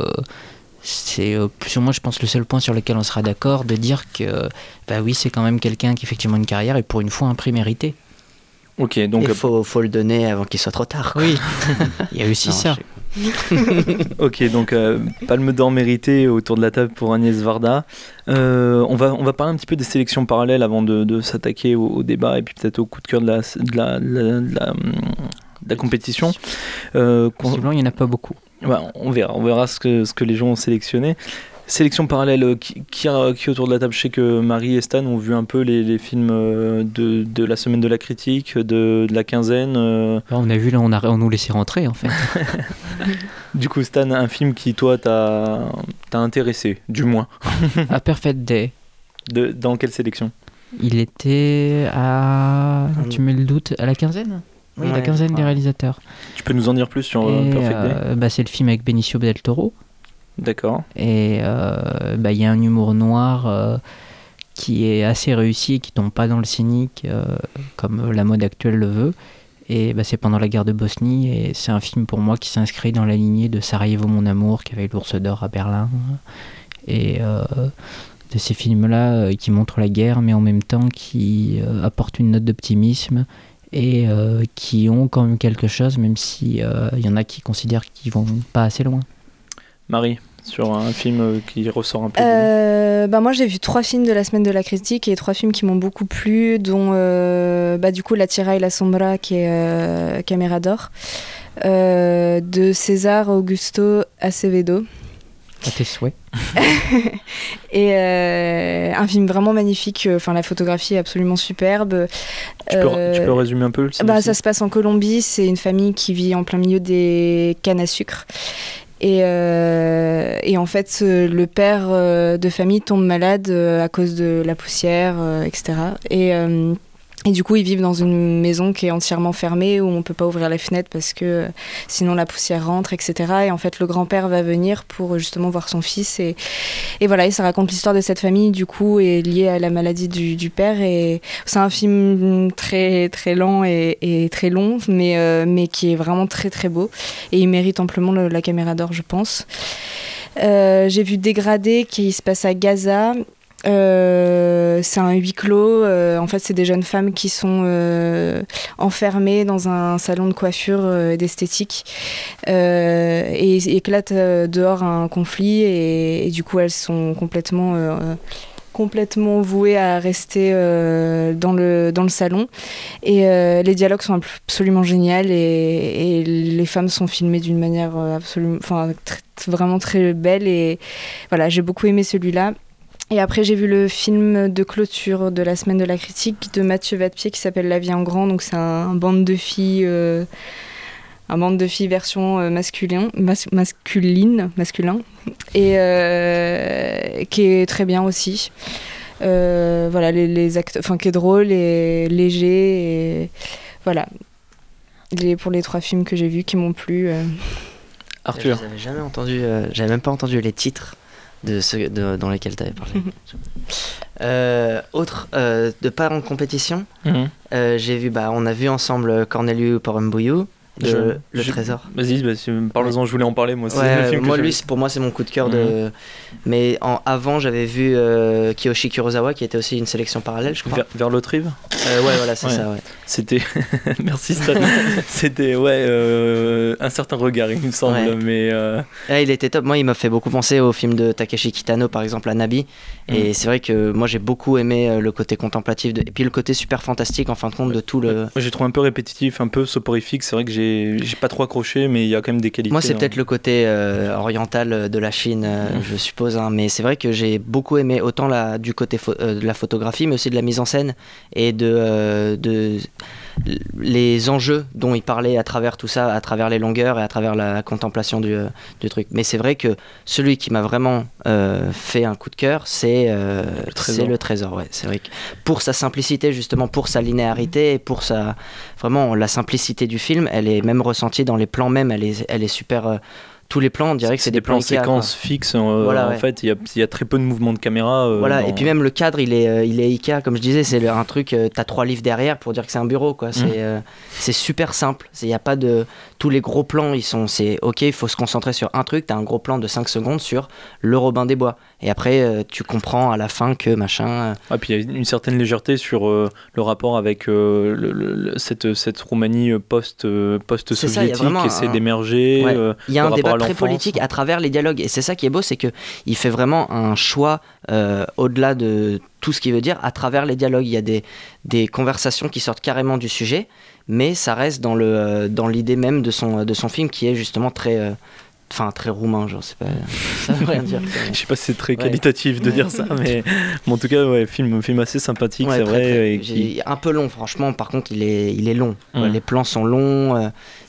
c'est plus ou moins, je pense, le seul point sur lequel on sera d'accord de dire que, bah oui, c'est quand même quelqu'un qui effectivement a une carrière et pour une fois un prix mérité. Ok, donc. il faut, faut le donner avant qu'il soit trop tard. quoi. Oui, il y a aussi Non, ça. ok, donc euh, Palme d'Or méritée autour de la table pour Agnès Varda. Euh, on, va, on va parler un petit peu des sélections parallèles avant de, de s'attaquer au, au débat et puis peut-être au coup de cœur de la, de la, de la- de la, hum, de la compétition. Euh, il n'y en a pas beaucoup. On verra, on verra ce que, ce que les gens ont sélectionné. Sélection parallèle, euh, qui, qui, a- qui autour de la table Je sais que Marie et Stan ont vu un peu les, les films euh, de, de la semaine de la critique, de, de la quinzaine. euh. Là, on a vu, là, on, a, on nous laissait rentrer en fait. Du coup, Stan, un film qui, toi, t'a t'a intéressé, du moins. A Perfect Day. De, dans quelle sélection? Il était à. Tu mets le doute À la quinzaine? Oui, la Ouais, quinzaine des réalisateurs. Tu peux nous en dire plus sur Et, Perfect Day? euh, bah, C'est le film avec Benicio del Toro. D'accord. Et euh, bah, il y a un humour noir euh, qui est assez réussi et qui tombe pas dans le cynique euh, comme la mode actuelle le veut. Et bah, c'est pendant la guerre de Bosnie et c'est un film pour moi qui s'inscrit dans la lignée de Sarajevo mon amour qui avait l'ours d'or à Berlin et de ces films-là qui montrent la guerre mais en même temps qui apportent une note d'optimisme et qui ont quand même quelque chose même si il y en a qui considèrent qu'ils vont pas assez loin. Marie, sur un film euh, qui ressort un peu. Euh, bah moi j'ai vu trois films de la semaine de la critique et trois films qui m'ont beaucoup plu dont euh, bah, du coup La Tira et la Sombra qui est euh, Caméra d'or euh, de César Augusto Acevedo À tes souhaits. et euh, un film vraiment magnifique enfin la photographie est absolument superbe Tu peux, Euh, tu peux résumer un peu le bah, ça se passe en Colombie, c'est une famille qui vit en plein milieu des cannes à sucre. Et, euh, et en fait, ce- le père euh, de famille tombe malade euh, à cause de la poussière, euh, etc. Et, euh, et du coup, ils vivent dans une maison qui est entièrement fermée, où on peut pas ouvrir les fenêtres parce que euh, sinon la poussière rentre, etc. Et en fait, le grand-père va venir pour justement voir son fils. Et, et voilà, et ça raconte l'histoire de cette famille, du coup, est liée à la maladie du, du père. Et c'est un film très, très lent et, et très long, mais, euh, mais qui est vraiment très, très beau. Et il mérite amplement le- la caméra d'or, je pense. Euh, J'ai vu Dégradé qui se passe à Gaza. Euh, c'est un huis clos. Euh, en fait, c'est des jeunes femmes qui sont euh, enfermées dans un salon de coiffure et d'esthétique. Et éclate dehors un conflit et, du coup, elles sont complètement complètement vouées à rester dans, le, dans le salon. Et les dialogues sont absolument géniaux et, les femmes sont filmées d'une manière absolument, enfin, vraiment très belle. Et voilà, j'ai beaucoup aimé celui-là. Et après, j'ai vu le film de clôture de la semaine de la critique de Mathieu Vadepied qui s'appelle La vie en grand. Donc, c'est un, un bande de filles. euh, un bande de filles version euh, masculin, mas- masculine, masculin, et euh, qui est très bien aussi. Euh, voilà, les, les acteurs, enfin, qui est drôle et léger, et voilà. Les, pour les trois films que j'ai vus qui m'ont plu. euh. Arthur. Je n'avais jamais entendu, euh, j'avais même pas entendu les titres de ceux de- dans lesquels tu avais parlé. Euh, autre, euh, de pas en compétition, Mhm. euh, j'ai vu, bah, on a vu ensemble Corneliu Porumboiu, de Je- Le je- Trésor. Vas-y, bah, si- parle-en, je voulais en parler moi. Ouais, que moi lui pour moi c'est mon coup de cœur de mais en avant j'avais vu euh, Kiyoshi Kurosawa qui était aussi une sélection parallèle je crois Vers, vers l'autre rive Euh, ouais voilà c'est ça ouais C'était. Merci Stan. C'était, ouais, euh, un certain regard, il me semble. Ouais. Mais. euh, Ouais, il était top. Moi, il m'a fait beaucoup penser au film de Takeshi Kitano, par exemple, à Nabi. Et Mm. c'est vrai que moi, j'ai beaucoup aimé euh, le côté contemplatif de... et puis le côté super fantastique, en fin de compte, de tout le. Moi, j'ai trouvé un peu répétitif, un peu soporifique. C'est vrai que j'ai pas trop accroché, mais il y a quand même des qualités. Moi, c'est hein. peut-être le côté euh, oriental de la Chine, Mm. je suppose. hein. Mais c'est vrai que j'ai beaucoup aimé autant la, du côté de la photographie, mais aussi de la mise en scène et de, de les enjeux dont il parlait à travers tout ça, à travers les longueurs et à travers la contemplation du, euh, du truc. Mais c'est vrai que celui qui m'a vraiment euh, fait un coup de cœur, c'est euh, Trésor. le trésor. Ouais. C'est vrai que pour sa simplicité, justement, pour sa linéarité et pour sa vraiment la simplicité du film, elle est même ressentie dans les plans même. Elle est, elle est super. Tous les plans, on dirait que c'est des, plans quoi. séquences fixes. euh, Voilà, en fait, il y a, il y a très peu de mouvements de caméra. euh, Voilà, dans- et puis même le cadre, il est, euh, il est Ikea, comme je disais, c'est un truc, t'as trois livres derrière pour dire que c'est un bureau, quoi. C'est Mm. euh, c'est super simple. Il n'y a pas de. Tous les gros plans, ils sont. C'est ok, il faut se concentrer sur un truc, t'as un gros plan de 5 secondes sur le Robin des Bois. Et après, tu comprends à la fin que machin. Ah, puis il y a une certaine légèreté sur le rapport avec le- le- le- cette, cette Roumanie post, post-soviétique qui essaie d'émerger. Il y a un débat très l'enfance. politique à travers les dialogues. Et c'est ça qui est beau, c'est que il fait vraiment un choix euh, au-delà de tout ce qu'il veut dire à travers les dialogues. Il y a des, des conversations qui sortent carrément du sujet, mais ça reste dans le euh, dans l'idée même de son de son film qui est justement très euh, enfin très roumain, genre c'est pas ça veut rien dire. Je sais pas si c'est très Ouais. qualitatif de dire ça, mais, mais en tout cas, ouais, film, film assez sympathique, Ouais, c'est très, vrai. très. et qui- J'ai- Un peu long, franchement. Par contre, il est, il est long. Les plans sont longs. euh,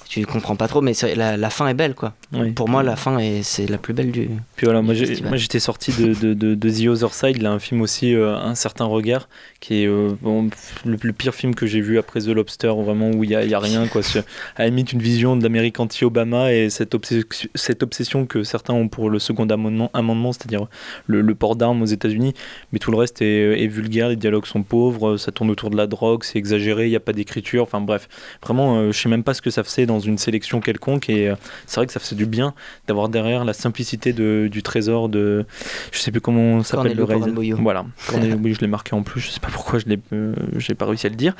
tu comprends pas trop, mais la, la fin est belle, quoi. Oui. Pour moi, la fin, est, c'est la plus belle du. Puis voilà, moi, j'étais sorti de, de, de, de The Other Side, a un film aussi, euh, Un certain regard, qui est euh, bon, le, le pire film que j'ai vu après The Lobster, vraiment où il n'y a, il y a rien. Quoi. À la limite une vision de l'Amérique anti-Obama et cette, obsession- cette obsession que certains ont pour le second amendement, amendement c'est-à-dire le, le port d'armes aux États-Unis. Mais tout le reste est, est vulgaire, les dialogues sont pauvres, ça tourne autour de la drogue, c'est exagéré, il n'y a pas d'écriture. Enfin bref, vraiment, euh, je sais même pas ce que ça faisait dans une sélection quelconque et euh, c'est vrai que ça faisait du bien d'avoir derrière la simplicité de, du trésor de. Je sais plus comment s'appelle le. Pornbouillou. Voilà, Cornelio je l'ai marqué en plus, je sais pas pourquoi je l'ai euh, j'ai pas réussi à le dire.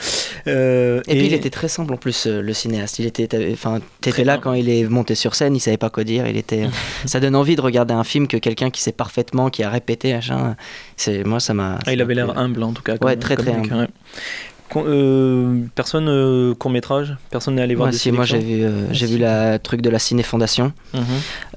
Euh, Et, puis il était très simple en plus, le cinéaste. Il était, enfin, t'étais là quand il est monté sur scène, il savait pas quoi dire. Il était, ça donne envie de regarder un film que quelqu'un qui sait parfaitement, qui a répété, machin. C'est, moi, ça m'a. Ah, ça il avait l'air humble en tout cas. Ouais, très, très humble. Euh, personne euh, court métrage, personne n'est allé voir des si, moi j'ai vu, euh, j'ai vu la truc de la Ciné Fondation. Mhm.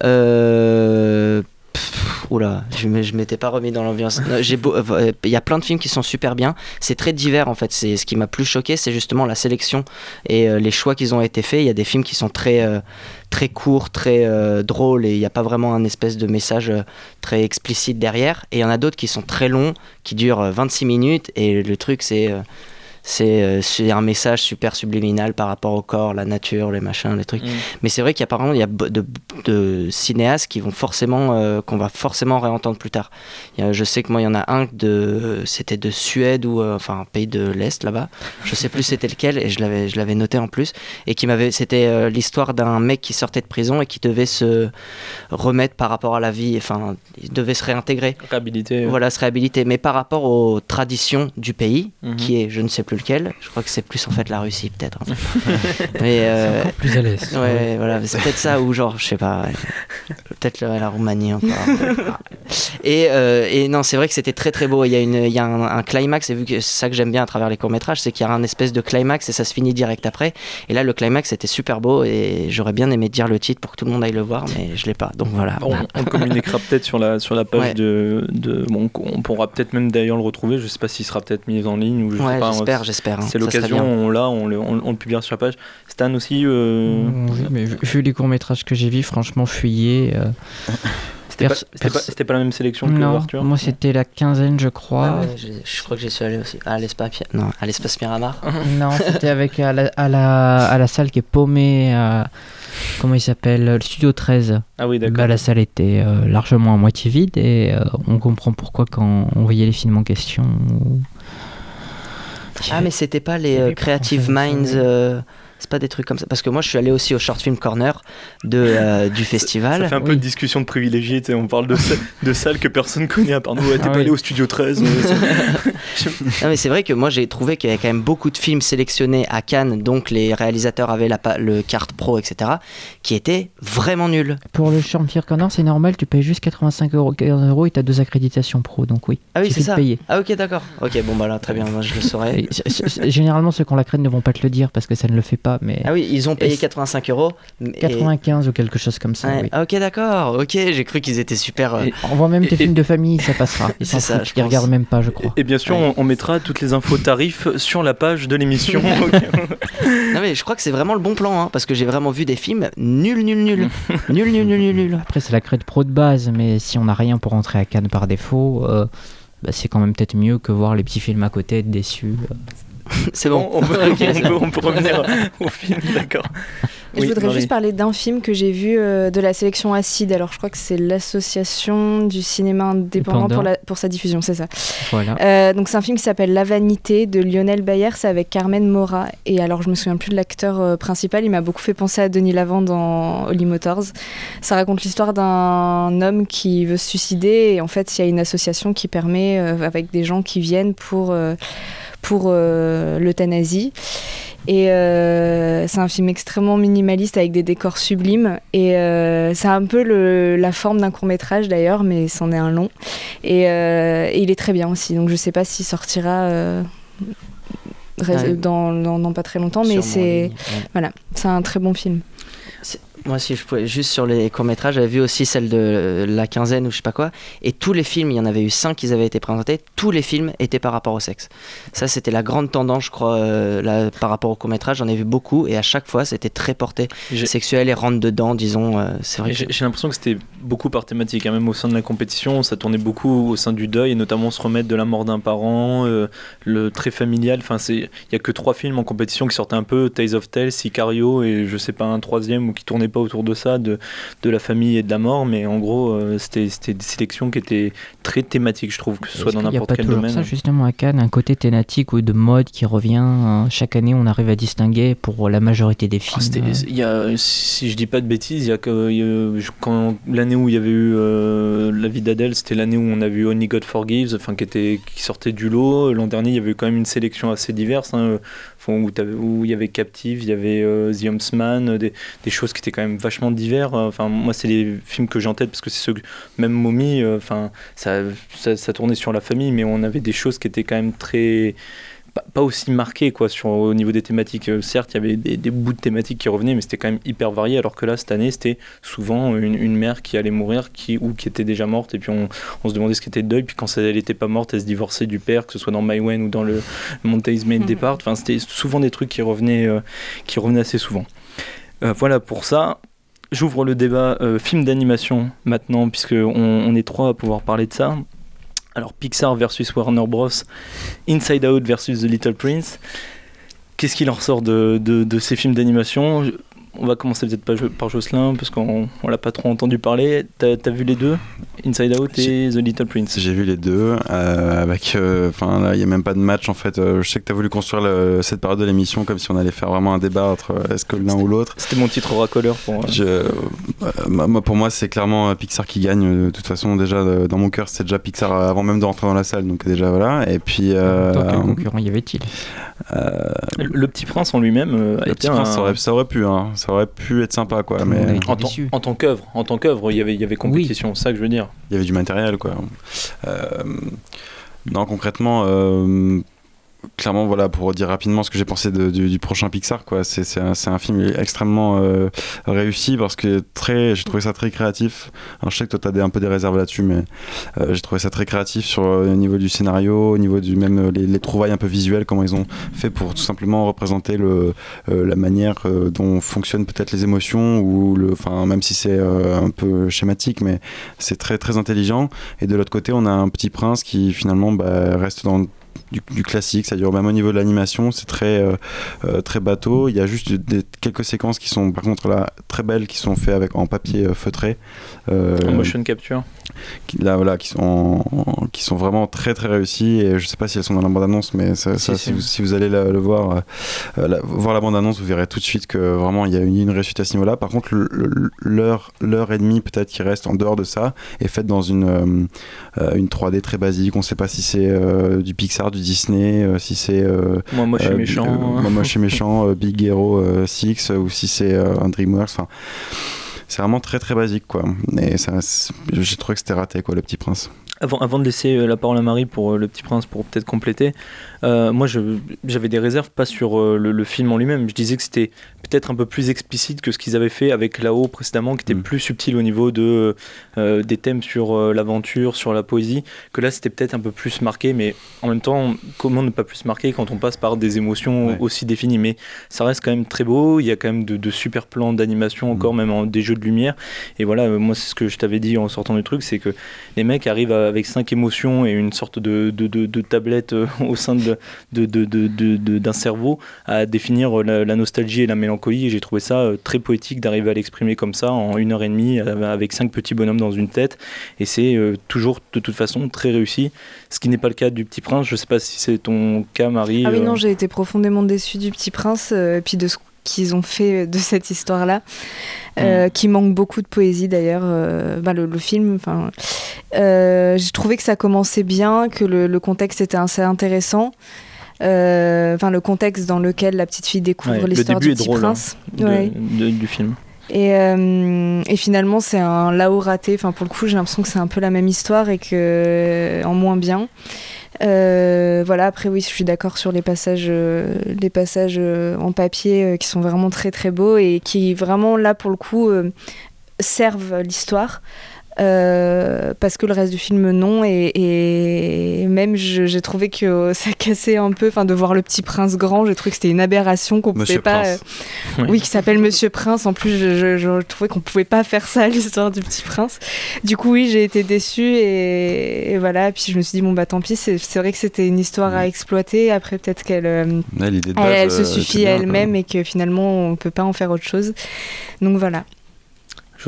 Euh, pff, oula, je, je m'étais pas remis dans l'ambiance. Euh, Il y a plein de films qui sont super bien. C'est très divers en fait. C'est ce qui m'a plus choqué, c'est justement la sélection et les choix qui ont été faits. Il y a des films qui sont très très courts, très drôles et il n'y a pas vraiment un espèce de message très explicite derrière. Et il y en a d'autres qui sont très longs, qui durent euh, 26 minutes et le truc c'est c'est euh, c'est un message super subliminal par rapport au corps, la nature, les machins, les trucs. Mm. Mais c'est vrai qu'apparemment, il y a de, de cinéastes qui vont forcément, euh, qu'on va forcément réentendre plus tard. Y a- je sais que moi, il y en a un de, c'était de Suède ou euh, enfin un pays de l'est là-bas. Je sais plus c'était lequel et je l'avais, je l'avais noté en plus et qui m'avait, c'était euh, l'histoire d'un mec qui sortait de prison et qui devait se remettre par rapport à la vie. Enfin, il devait se réintégrer. Réhabilité. euh. Voilà, se réhabiliter, mais par rapport aux traditions du pays, Mhm. qui est, je ne sais plus lequel. Je crois que c'est plus en fait la Russie, peut-être. en fait. mais euh, encore plus à l'est. Ouais, ouais, voilà, c'est peut-être ça ou genre, je sais pas, ouais. peut-être la, la Roumanie encore. et, euh, et non, c'est vrai que c'était très très beau. Il y a, une, il y a un, un climax, et vu que c'est ça que j'aime bien à travers les courts métrages, c'est qu'il y a un espèce de climax et ça se finit direct après. Et là, le climax c'était super beau et j'aurais bien aimé dire le titre pour que tout le monde aille le voir, mais je l'ai pas. Donc voilà. On, communiquera peut-être sur la, sur la page Ouais. de, de. Bon, on pourra peut-être même d'ailleurs le retrouver. Je sais pas s'il sera peut-être mis en ligne ou je Ouais, sais pas. j'espère, J'espère, hein. C'est l'occasion, on l'a, on le, on, on le publiera sur la page. Stan aussi. euh, Oui, mais vu, vu les courts-métrages que j'ai vus, franchement, fuyez. euh, C'était pas, pas- pas la même sélection que Non, Arthur moi c'était la quinzaine, je crois. Ah ouais, je, je crois que j'y suis allé aussi. À l'espace, non, à l'espace Miramar. Non, c'était avec à la, à, la, à la salle qui est paumée. à- comment il s'appelle Le studio 13. Ah oui, d'accord. Bah, la salle était euh, largement à moitié vide et euh, on comprend pourquoi quand on voyait les films en question. ou- Ah, mais c'était pas les euh, Creative Minds. C'est pas des trucs comme ça. Parce que moi, je suis allé aussi au Short Film Corner de, euh, du festival. Ça fait un peu de discussion de privilégiés, tu sais, on parle de, de salles que personne connaît à part nous. Ouais, t'es Ah pas oui. allé au studio 13 euh, c'est- Non, mais c'est vrai que moi j'ai trouvé qu'il y avait quand même beaucoup de films sélectionnés à Cannes, donc les réalisateurs avaient la, le carte pro, etc., qui étaient vraiment nuls. Pour le Champion Corner, c'est normal, tu payes juste 85 euros, 15 euros et t'as deux accréditations pro, donc oui. Ah oui, c'est ça. payer. Ah ok, d'accord. Ok, bon bah là, très bien, moi je le saurais. Généralement, ceux qui ont la crête ne vont pas te le dire parce que ça ne le fait pas, mais. Ah oui, ils ont payé Et 85 euros. mais- 95 ou quelque chose comme ça. Oui. ah, ok, d'accord. Ok, j'ai cru qu'ils étaient super. euh, On voit même tes films de famille, ça passera. Ils C'est s'en ça, foutent, je ils pense. regardent même pas, je crois. Et bien sûr, on, on mettra toutes les infos tarifs sur la page de l'émission. Non mais je crois que c'est vraiment le bon plan, hein, parce que j'ai vraiment vu des films nuls, nuls, nuls. nuls, nuls, nuls, nuls, nuls. Après, c'est la crête pro de base, mais si on n'a rien pour rentrer à Cannes par défaut, euh, bah, c'est quand même peut-être mieux que voir les petits films à côté, être déçu. C'est bon. on, peut, Ok, on c'est peut- bon. on peut revenir au film, d'accord. Je voudrais juste parler d'un film que j'ai vu euh, de la sélection Acide. Alors, je crois que c'est l'association du cinéma indépendant Indépendant. pour, la- pour sa diffusion, c'est ça. Voilà. Euh, donc, c'est un film qui s'appelle La Vanité de Lionel Bayer. C'est avec Carmen Mora. Et alors, je me souviens plus de l'acteur euh, principal. Il m'a beaucoup fait penser à Denis Lavant dans Holly Motors. Ça raconte l'histoire d'un homme qui veut se suicider. Et en fait, il y a une association qui permet, euh, avec des gens qui viennent pour, euh, pour euh, l'euthanasie. Et euh, c'est un film extrêmement minimaliste avec des décors sublimes. Et euh, c'est un peu le- la forme d'un court métrage d'ailleurs, mais c'en est un long. Et, euh, et il est très bien aussi. Donc je sais pas s'il sortira euh, dans, dans- dans pas très longtemps, mais c'est ouais. voilà, c'est un très bon film. Moi, si je pouvais, juste sur les courts-métrages, j'avais vu aussi celle de la quinzaine ou je sais pas quoi. Et tous les films, il y en avait eu cinq qui avaient été présentés, tous les films étaient par rapport au sexe. Ça, c'était la grande tendance, je crois, euh, là, par rapport au court-métrage. J'en ai vu beaucoup et à chaque fois, c'était très porté sexuel et rentre dedans, disons. euh, c'est vrai Et que J'ai l'impression que c'était beaucoup par thématique, hein, même au sein de la compétition, ça tournait beaucoup au sein du deuil, et notamment se remettre de la mort d'un parent, euh, le très familial. Enfin, il y a que trois films en compétition qui sortaient un peu, Tales of Tales, Sicario et je sais pas un troisième ou qui tournait pas autour de ça, de, de la famille et de la mort, mais en gros, euh, c'était, des sélections qui étaient très thématiques, je trouve, que ce soit dans n'importe quel domaine. ça justement à Cannes, un côté thématique ou de mode qui revient hein, chaque année, on arrive à distinguer pour la majorité des films. Ah, euh, il y a, si je dis pas de bêtises, il y a que l'année où il y avait eu euh, La vie d'Adèle, c'était l'année où on a vu Only God Forgives, enfin qui était qui sortait du lot. L'an dernier, il y avait eu quand même une sélection assez diverse, hein, où, il y avait Captive, il y avait euh, The Homesman, euh, des, choses qui étaient quand même vachement divers. Enfin, moi, c'est les films que j'ai en tête parce que c'est que, même Mommy, euh, enfin, ça, ça tournait sur la famille, mais on avait des choses qui étaient quand même très pas, pas aussi marqué quoi sur au niveau des thématiques. Euh, certes il y avait des, des bouts de thématiques qui revenaient mais c'était quand même hyper varié alors que là cette année c'était souvent une, une mère qui allait mourir qui ou qui était déjà morte et puis on, on se demandait ce qu'était le deuil puis quand ça- elle était pas morte elle se divorçait du père que ce soit dans My Wen ou dans le Montai's Main Depart. Enfin c'était souvent des trucs qui revenaient euh, qui revenaient assez souvent. Euh, voilà pour ça. J'ouvre le débat euh, film d'animation maintenant, puisque on, on est trois à pouvoir parler de ça. Alors Pixar versus Warner Bros, Inside Out versus The Little Prince. Qu'est-ce qu'il en ressort de, de- de ces films d'animation? On va commencer peut-être par, par Jocelyn, parce qu'on on l'a pas trop entendu parler. T'as as vu les deux Inside Out et The Little Prince? J'ai vu les deux, euh, avec, euh, enfin là, il y a même pas de match en fait. Euh, je sais que tu as voulu construire le- cette période de l'émission comme si on allait faire vraiment un débat entre est-ce que l'un ou l'autre. C'était mon titre racoleur pour. Je, moi, pour moi, c'est clairement Pixar qui gagne. De toute façon, déjà dans mon cœur, c'était déjà Pixar avant même de rentrer dans la salle, donc déjà voilà. Et puis. euh, Tant quel concurrent y avait-il? euh, Le Le Petit Prince en lui-même euh, a le été petit prince, un- ça, aurait, ça aurait pu, hein, ça aurait pu être sympa quoi. Mais en, tant- en tant qu'œuvre, en tant qu'œuvre, il y avait, il y avait compétition, c'est ça que je veux dire. il y avait du matériel quoi. Euh, non, concrètement, euh, clairement, voilà, pour dire rapidement ce que j'ai pensé de- du, du prochain Pixar, quoi. C'est un, un film extrêmement euh, réussi parce que très, j'ai trouvé ça très créatif. Je sais que toi, tu as des, un peu des réserves là-dessus, mais euh, j'ai trouvé ça très créatif sur euh, le niveau du scénario, au niveau du même euh, les, les trouvailles un peu visuelles, comment ils ont fait pour tout simplement représenter le, euh, la manière euh, dont fonctionnent peut-être les émotions ou le, enfin, même si c'est euh, un peu schématique, mais c'est très très intelligent. Et de l'autre côté, on a un petit prince qui finalement bah, reste dans du, classique, c'est-à-dire même au niveau de l'animation, c'est très euh, euh, très bateau. Il y a juste des, quelques séquences qui sont par contre là très belles, qui sont faites avec en papier euh, feutré. Euh, En motion capture. qui, là voilà qui sont en- en- qui sont vraiment très très réussies et je sais pas si elles sont dans la bande annonce mais ça, Si, vous, si vous allez le, le voir euh, la- voir la bande annonce vous verrez tout de suite que vraiment il y a une, une réussite à ce niveau là par contre l'heure l'heure et demie peut-être qui reste en dehors de ça est faite dans une euh, une 3D très basique on sait pas si c'est euh, du Pixar du Disney euh, si c'est Moi, moche et euh, méchant. euh, moi moche et méchant Big Hero 6 ou si c'est euh, un DreamWorks c'est vraiment très très basique quoi. Et j'ai trouvé que c'était raté quoi le petit prince Avant, avant de laisser euh, la parole à Marie pour euh, Le Petit Prince, pour peut-être compléter, euh, moi j'avais des réserves pas sur le, le film en lui-même. Je disais que c'était peut-être un peu plus explicite que ce qu'ils avaient fait avec là-haut précédemment, qui était plus subtil au niveau de, euh, des thèmes sur euh, l'aventure, sur la poésie, que là c'était peut-être un peu plus marqué, mais en même temps, comment ne pas plus marquer quand on passe par des émotions aussi définies? Mais ça reste quand même très beau, il y a quand même de, de super plans d'animation encore, même en, des jeux de lumière. Et voilà, moi c'est ce que je t'avais dit en sortant du truc, c'est que les mecs arrivent à- avec cinq émotions et une sorte de, de, de- de tablette euh, au sein de, de, de- de- de- de- d'un cerveau à définir la, la nostalgie et la mélancolie. Et j'ai trouvé ça euh, très poétique d'arriver à l'exprimer comme ça en une heure et demie euh, avec cinq petits bonhommes dans une tête. Et c'est toujours de toute façon très réussi. Ce qui n'est pas le cas du Petit Prince. Je sais pas si c'est ton cas, Marie. Ah oui, non, j'ai été profondément déçue du Petit Prince, et puis de ce qu'ils ont fait de cette histoire-là, euh, qui manque beaucoup de poésie d'ailleurs, euh, bah, le, le film. Euh, j'ai trouvé que ça commençait bien, que le, le contexte était assez intéressant. Euh, Enfin, le contexte dans lequel la petite fille découvre ouais, l'histoire du Petit drôle hein, Prince. de- Ouais. de- du film. Et, euh, et finalement, c'est un là-haut raté. Enfin, pour le coup, j'ai l'impression que c'est un peu la même histoire et que en moins bien. Euh, voilà, après oui, je suis d'accord sur les passages, euh, euh, en papier qui sont vraiment très très beaux et qui vraiment là pour le coup servent l'histoire. Euh, parce que le reste du film non. Et, et même j'ai trouvé que ça cassait un peu enfin de voir le petit prince grand. J'ai trouvé que c'était une aberration qu'on pouvait pas euh, Oui. oui qui s'appelle Monsieur Prince. En plus je, je- je trouvais qu'on pouvait pas faire ça l'histoire du petit prince. Du coup oui j'ai été déçue et, et voilà. Puis je me suis dit bon bah tant pis c'est vrai que c'était une histoire à exploiter. Après peut-être qu'elle euh, Ouais, elle, euh, se suffit à elle-même et que finalement on peut pas en faire autre chose. Donc voilà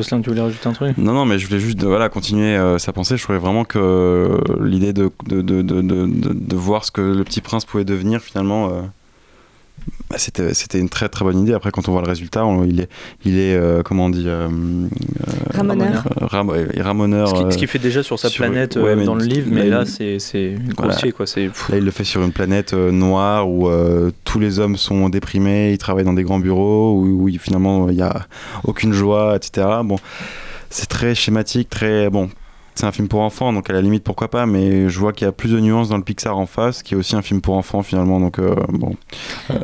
Tu voulais rajouter un truc? Non, non, mais je voulais juste voilà, continuer euh, sa pensée. Je trouvais vraiment que euh, l'idée de, de, de, de, voir ce que le petit prince pouvait devenir, finalement, euh, c'était, c'était une très très bonne idée. Après, quand on voit le résultat, on- il est, il est euh, comment on dit euh, Ramoneur. euh, ram- ouais, ramoneur. Ce qui- ce fait déjà sur sa planète, ouais, dans le livre, mais là, c'est- voilà. grossier, quoi, c'est- Là, il le fait sur une planète euh, noire où euh, tous les hommes sont déprimés, ils travaillent dans des grands bureaux, où, finalement il n'y a aucune joie, etc. Bon, c'est très schématique, très bon. C'est un film pour enfants, donc à la limite pourquoi pas, mais je vois qu'il y a plus de nuances dans le Pixar en face, qui est aussi un film pour enfants finalement, donc euh, bon.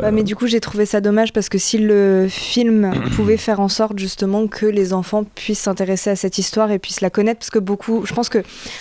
Ouais, mais du coup, j'ai trouvé ça dommage parce que si le film pouvait faire en sorte justement que les enfants puissent s'intéresser à cette histoire et puissent la connaître, parce que beaucoup, je pense que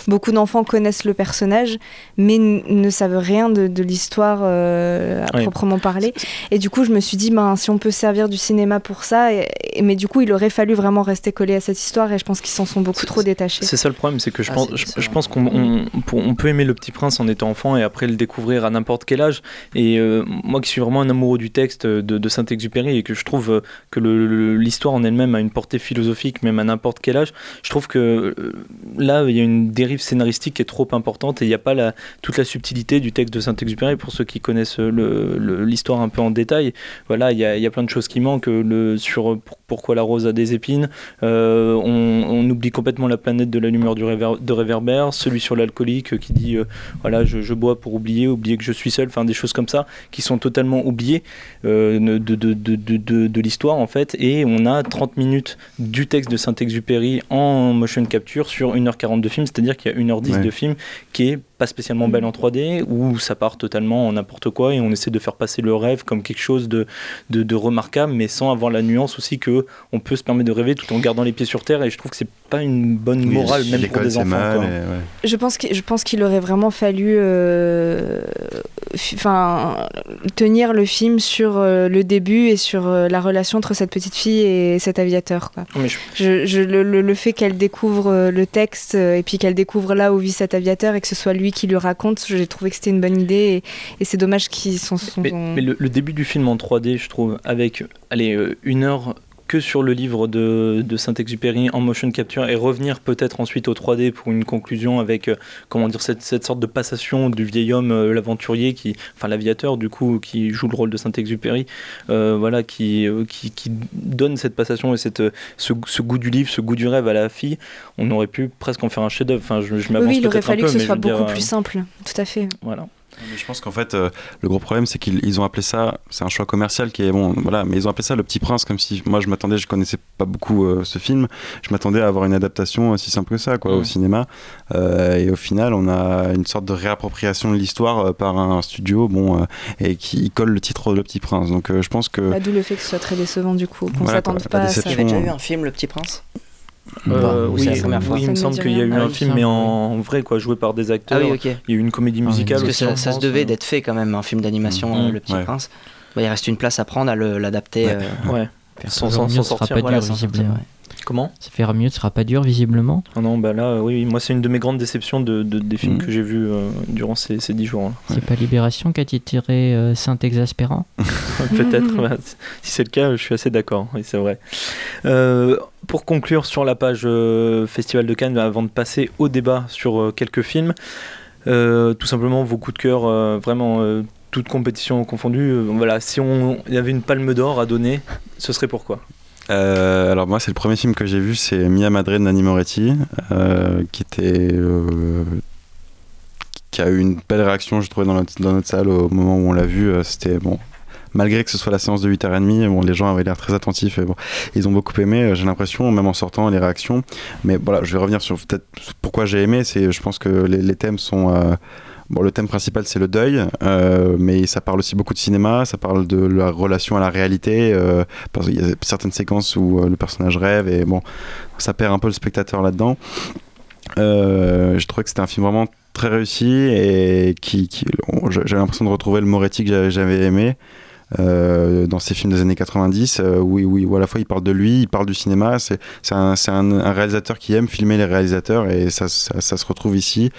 beaucoup d'enfants connaissent le personnage, mais ne savent rien de, de l'histoire euh, à Oui. proprement parler. Et du coup, je me suis dit, ben, si on peut servir du cinéma pour ça, et- et- mais du coup, il aurait fallu vraiment rester collé à cette histoire, et je pense qu'ils s'en sont beaucoup trop détachés. C'est ça le problème, c'est que je Ah, pense, c'est- je, c'est je pense qu'on on, pour- on peut aimer le Petit Prince en étant enfant et après le découvrir à n'importe quel âge. Et euh, moi qui suis vraiment un amoureux du texte de, de Saint-Exupéry et que je trouve euh, que l'histoire en elle-même a une portée philosophique, même à n'importe quel âge, je trouve que euh, là il y a une dérive scénaristique qui est trop importante et il n'y a pas la, toute la subtilité du texte de Saint-Exupéry. Pour ceux qui connaissent l'histoire un peu en détail, voilà, il y a, il y a plein de choses qui manquent. Le, sur pour- pourquoi la rose a des épines, euh, on, on oublie complètement la planète de la lumière du réver- de réverbère, celui sur l'alcoolique qui dit euh, voilà je, je bois pour oublier, oublier que je suis seul, enfin des choses comme ça qui sont totalement oubliées euh, de, de, de, de, de- de l'histoire en fait. Et on a 30 minutes du texte de Saint-Exupéry en motion capture sur 1h40 de film, c'est-à-dire qu'il y a 1h10 Ouais. de film qui est pas spécialement belle en 3D, où ça part totalement en n'importe quoi et on essaie de faire passer le rêve comme quelque chose de, de, de remarquable, mais sans avoir la nuance aussi que on peut se permettre de rêver tout en gardant les pieds sur terre. Et je trouve que c'est pas une bonne Oui, morale, même pour des enfants. mal, ouais. Je pense qu'il je pense qu'il aurait vraiment fallu euh, fi- enfin tenir le film sur euh, le début et sur euh, la relation entre cette petite fille et cet aviateur. Quoi. Mais je- Je, je- le, le- le fait qu'elle découvre euh, le texte euh, et puis qu'elle découvre là où vit cet aviateur et que ce soit lui qui lui raconte, j'ai trouvé que c'était une bonne idée et, et c'est dommage qu'ils sont. sont- Mais, mais le, le début du film en 3D, je trouve, avec allez, euh, une heure que sur le livre de, de Saint-Exupéry en motion capture et revenir peut-être ensuite au 3D pour une conclusion avec euh, comment dire cette, cette sorte de passation du vieil homme euh, l'aventurier qui enfin l'aviateur du coup qui joue le rôle de Saint-Exupéry euh, voilà qui, qui qui donne cette passation et cette ce, ce goût du livre ce goût du rêve à la fille. On aurait pu presque en faire un chef-d'œuvre. Enfin je, je Oui, m'avance oui, il aurait un fallu peu, que ce soit dire, beaucoup plus simple, tout à fait. voilà Mais je pense qu'en fait, euh, le gros problème, c'est qu'ils ils ont appelé ça, c'est un choix commercial qui est bon, voilà, mais ils ont appelé ça le petit prince, comme si moi je m'attendais, je connaissais pas beaucoup euh, ce film, je m'attendais à avoir une adaptation aussi simple que ça, quoi, au cinéma. Euh, et au final, on a une sorte de réappropriation de l'histoire euh, par un studio, bon, euh, et qui colle le titre Le Petit Prince. Donc euh, je pense que. Bah, D'où le fait que ce soit très décevant du coup, qu'on Voilà, s'attende pas à ça. Il y avait déjà eu un film, Le Petit Prince? Euh, Ou oui, c'est la première fois oui, il me semble qu'il y a eu un Ah oui, film, mais oui. en vrai, quoi, joué par des acteurs. Ah oui. Il y a eu une comédie Ah oui, musicale Parce que ça, se devait euh. d'être fait quand même, un film d'animation, Mhm. euh, Le Petit Ouais. Prince. Bah, il reste une place à prendre à l'adapter. Ouais. euh, Ouais. Faire Sans, sans, mieux, sans sortir. pas voilà, dur, visiblement. Comment? Ça faire mieux, ce sera pas dur visiblement. Ah non, bah là, euh, oui, oui, moi c'est une de mes grandes déceptions de, de- des films Mhm. que j'ai vus euh, durant ces, ces dix jours. là. C'est pas Libération qui a titré euh, Saint-Exaspérant? Peut-être, bah, si c'est le cas, je suis assez d'accord, oui, c'est vrai. Euh, pour conclure sur la page euh, Festival de Cannes, avant de passer au débat sur euh, quelques films, euh, tout simplement vos coups de cœur, vraiment euh, toute compétition confondue. euh, voilà, si on y avait une palme d'or à donner, ce serait pourquoi? Alors moi c'est le premier film que j'ai vu c'est Mia Madre de Nanni Moretti qui était qui a eu une belle réaction je trouvais dans notre, dans notre salle au moment où on l'a vu c'était bon malgré que ce soit la séance de 8h30 bon, les gens avaient l'air très attentifs et ils ont beaucoup aimé euh, j'ai l'impression même en sortant les réactions mais voilà je vais revenir sur peut-être pourquoi j'ai aimé c'est je pense que les, thèmes sont euh, bon, le thème principal c'est le deuil, euh, mais ça parle aussi beaucoup de cinéma, ça parle de la relation à la réalité, euh, parce qu'il y a certaines séquences où le personnage rêve et bon, ça perd un peu le spectateur là-dedans. Je trouvais que c'était un film vraiment très réussi et qui, qui j'avais l'impression de retrouver le Moretti que j'avais aimé. Euh, dans ces films des années 90 euh, où, où- où à la fois il parle de lui, il parle du cinéma c'est un, un- un réalisateur qui aime filmer les réalisateurs et ça, ça, ça se retrouve ici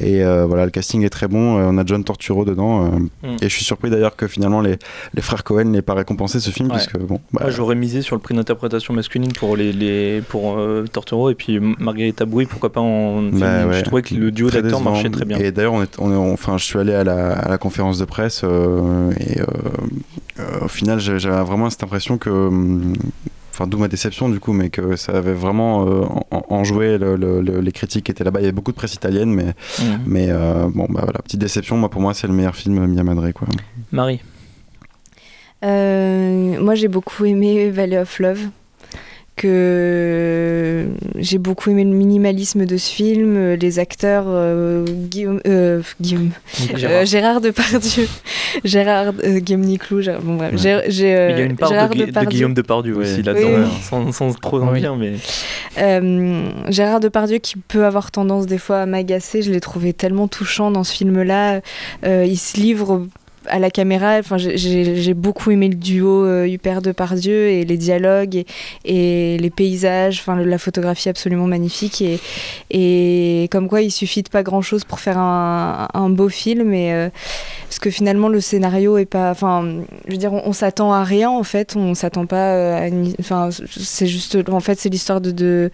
et euh, voilà le casting est très bon on a John Torturo dedans Mm. et je suis surpris d'ailleurs que finalement les, les frères Cohen n'aient pas récompensé ce film Ouais. puisque bon bah, Moi, j'aurais misé sur le prix d'interprétation masculine pour les, les pour Torturo et puis Marguerite Bouy, pourquoi pas en Bah ouais. Je trouvais que le duo d'acteurs marchait très bien. Et d'ailleurs, on est, on est- enfin, je suis allé à la, à la conférence de presse euh, et euh, au final, j'avais vraiment cette impression que, hum, enfin, d'où ma déception du coup, mais que ça avait vraiment euh, en- enjoué le- le- le- les critiques qui étaient là-bas. Il y avait beaucoup de presse italienne, mais, Mhm. mais euh, bon, bah voilà, petite déception. Moi, pour moi, c'est le meilleur film Mia Madre, quoi. Marie. Euh, moi, j'ai beaucoup aimé Valley of Love. Que j'ai beaucoup aimé le minimalisme de ce film, euh, les acteurs euh, Guillaume, euh, Guillaume Gérard. Euh, Gérard Depardieu, Gérard euh, Guillaume Niclou, Gérard- bon bref, Ouais. j'ai, j'ai, euh, Il y a une part Gérard de, Gui- de Depardieu. Guillaume Depardieu aussi Oui. là-dedans, Oui. hein, sans, sans trop en Oui. dire, mais Euh, Gérard Depardieu qui peut avoir tendance des fois à m'agacer, je l'ai trouvé tellement touchant dans ce film-là. Euh, il se livre à la caméra. Enfin, j'ai- beaucoup aimé le duo euh, Huppert Depardieu et les dialogues et, les paysages. Enfin, la photographie absolument magnifique et, comme quoi il suffit de pas grand-chose pour faire un, beau film. Et euh, parce que finalement le scénario est pas. Enfin, je veux dire, on, s'attend à rien en fait. On s'attend pas euh, à. Enfin, c'est juste. En fait, c'est l'histoire de,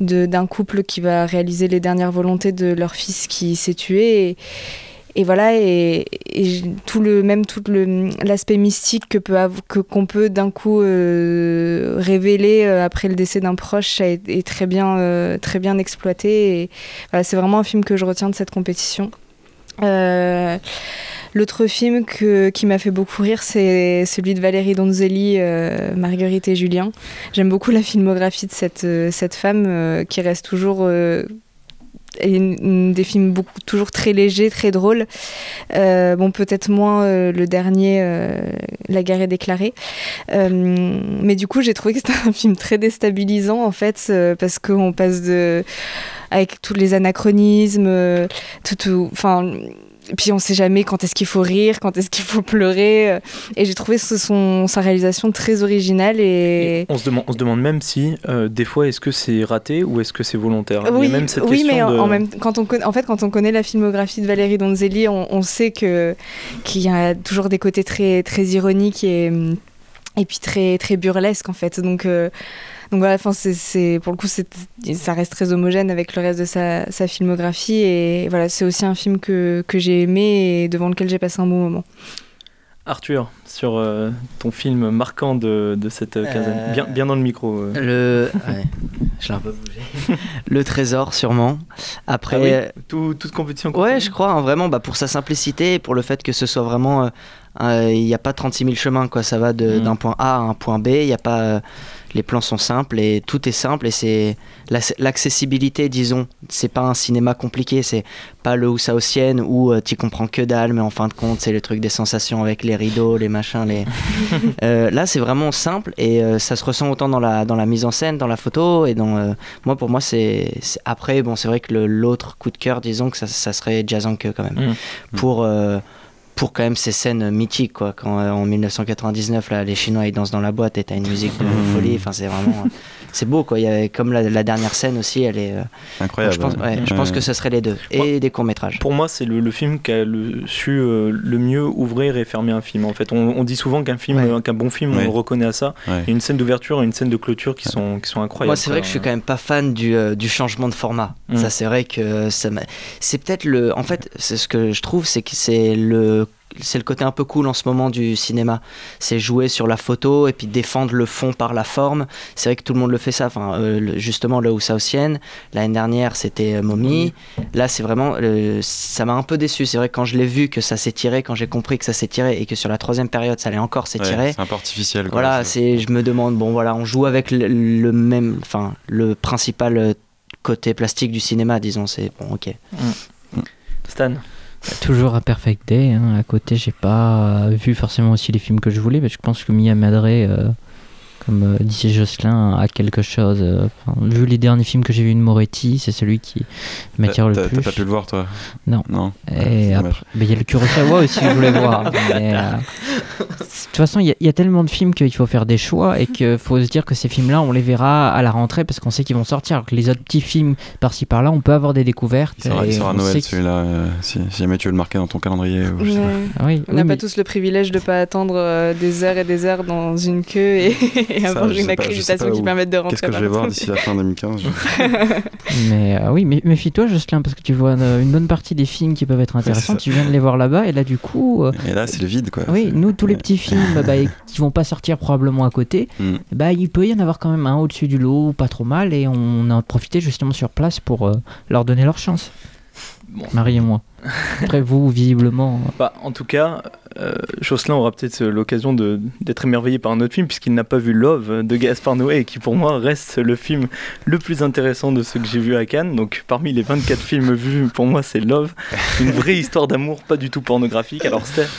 de d'un couple qui va réaliser les dernières volontés de leur fils qui s'est tué. Et voilà, et, tout le, même tout l'aspect mystique que peut que, qu'on peut d'un coup euh, révéler euh, après le décès d'un proche est, très, bien, euh, très bien exploité. Et voilà, c'est vraiment un film que je retiens de cette compétition. L'autre film que, qui m'a fait beaucoup rire, c'est celui de Valérie Donzelli, Marguerite et Julien. J'aime beaucoup la filmographie de cette, cette femme qui reste toujours et des films beaucoup, toujours très légers, très drôles. Euh, bon, peut-être moins euh, le dernier, euh, La guerre est déclarée. Mais du coup, j'ai trouvé que c'était un film très déstabilisant, en fait, parce qu'on passe de. avec tous les anachronismes, tout. tout- Enfin. Puis on sait jamais quand est-ce qu'il faut rire, quand est-ce qu'il faut pleurer. euh, Et j'ai trouvé ce- son, sa réalisation très originale et. on se demande, on se demande même si euh, des fois est-ce que c'est raté ou est-ce que c'est volontaire? Il y a Oui, même cette oui mais en, de- en même quand on en fait quand on connaît la filmographie de Valérie Donzelli, on, on sait qu'il y a toujours des côtés très très ironiques et et puis très très burlesques en fait. Donc euh, donc voilà, enfin c'est, c'est pour le coup c'est, ça reste très homogène avec le reste de sa, sa filmographie et voilà c'est aussi un film que, que j'ai aimé et devant lequel j'ai passé un bon moment. Arthur, sur euh, ton film marquant de, de cette euh, quinzaine. Euh, Bien, bien dans le micro. euh. Le. Ouais, je l'ai un peu bougé. le trésor, sûrement. Après. Ah oui, tout- toute compétition. Ouais, je crois, hein, vraiment, bah, pour sa simplicité et pour le fait que ce soit vraiment. Il n'y a pas 36 000 chemins, quoi. Ça va de- Mm. d'un point A à un point B. Il y a pas. Les plans sont simples et tout est simple et c'est l'ac- l'accessibilité disons c'est pas un cinéma compliqué c'est pas le Haussausienne où euh, tu comprends que dalle mais en fin de compte c'est le truc des sensations avec les rideaux les machins les Euh, là c'est vraiment simple et euh, ça se ressent autant dans la dans la mise en scène dans la photo et dans euh, moi pour moi c'est après bon c'est vrai que l'autre coup de cœur disons que ça, ça serait Jazanke quand même Mm. pour pour quand même ces scènes mythiques quoi. Quand euh, en 1999 là les Chinois ils dansent dans la boîte et t'as une musique de folie. Enfin c'est vraiment euh, c'est beau quoi il y a, comme la, la dernière scène aussi elle est euh, Incroyable. je pense, ouais, je Ouais. pense que ce serait les deux et des courts métrages Pour moi, c'est le, le film qui a le- su euh, le mieux ouvrir et fermer un film. En fait, on, on dit souvent qu'un film, qu'un bon film, on le reconnaît à ça. Ouais. Il y a une scène d'ouverture et une scène de clôture qui sont qui sont incroyables. Moi, c'est vrai que je suis quand même pas fan du, euh, du changement de format. Mm. Ça, c'est vrai que ça c'est peut-être le. En fait, c'est ce que je trouve, c'est que c'est le. C'est le côté un peu cool en ce moment du cinéma. C'est jouer sur la photo et puis défendre le fond par la forme. C'est vrai que tout le monde le fait ça. Enfin, euh, le- justement, le Haussausienne. L'année dernière, c'était euh, Mommy. Là, c'est vraiment. euh, ça m'a un peu déçu. C'est vrai que quand je l'ai vu que ça s'étirait, quand j'ai compris que ça s'étirait et que sur la troisième période, ça allait encore s'étirer. Ouais, c'est un peu artificiel. quoi. Voilà, c'est, je me demande, bon voilà, on joue avec le, le même, enfin, le principal euh, côté plastique du cinéma, disons, c'est bon, ok. Stan. Toujours un Perfect Day. hein. À côté, j'ai pas euh, vu forcément aussi les films que je voulais, mais je pense que Mia Madre, euh, comme euh, disait Jocelyn, a quelque chose. euh, enfin, vu les derniers films que j'ai vus de Moretti, c'est celui qui m'attire le plus. T'as pas pu le voir, toi? Non. Non. Et après, mais il y a le Kurosawa aussi que je voulais voir. mais, euh, de toute façon, il y, a- il y a tellement de films qu'il faut faire des choix et qu'il faut se dire que ces films-là, on les verra à la rentrée parce qu'on sait qu'ils vont sortir. Alors que les autres petits films par-ci par-là, on peut avoir des découvertes. Il sera, il et sera à on Noël celui-là, euh, si, si jamais tu veux le marquer dans ton calendrier. ou je sais pas. Ouais. Ah oui, On oui, n'a mais- pas tous le privilège de pas attendre euh, des heures et des heures dans une queue et, et Ça, avoir une accréditation qui permette de rentrer. Qu'est-ce que je vais voir d'ici la fin 2015 je- Mais euh, oui, mais méfie-toi, Jocelyn, parce que tu vois euh, une bonne partie des films qui peuvent être intéressants. tu viens de les voir là-bas, et là, du coup. euh, Et là, c'est le vide, quoi. oui, nous, tous les petits films bah, qui vont pas sortir probablement à côté, Mm. bah, il peut y en avoir quand même un au-dessus du lot, pas trop mal, et on a profité justement sur place pour euh, leur donner leur chance. Marie et moi. Après, vous, visiblement. Bah, en tout cas, euh, Jocelyn aura peut-être l'occasion d'être émerveillé par un autre film, puisqu'il n'a pas vu Love de Gaspard Noé, et qui pour moi reste le film le plus intéressant de ceux que j'ai vus à Cannes. Donc parmi les 24 films vus, pour moi c'est Love, une vraie histoire d'amour, pas du tout pornographique. Alors certes,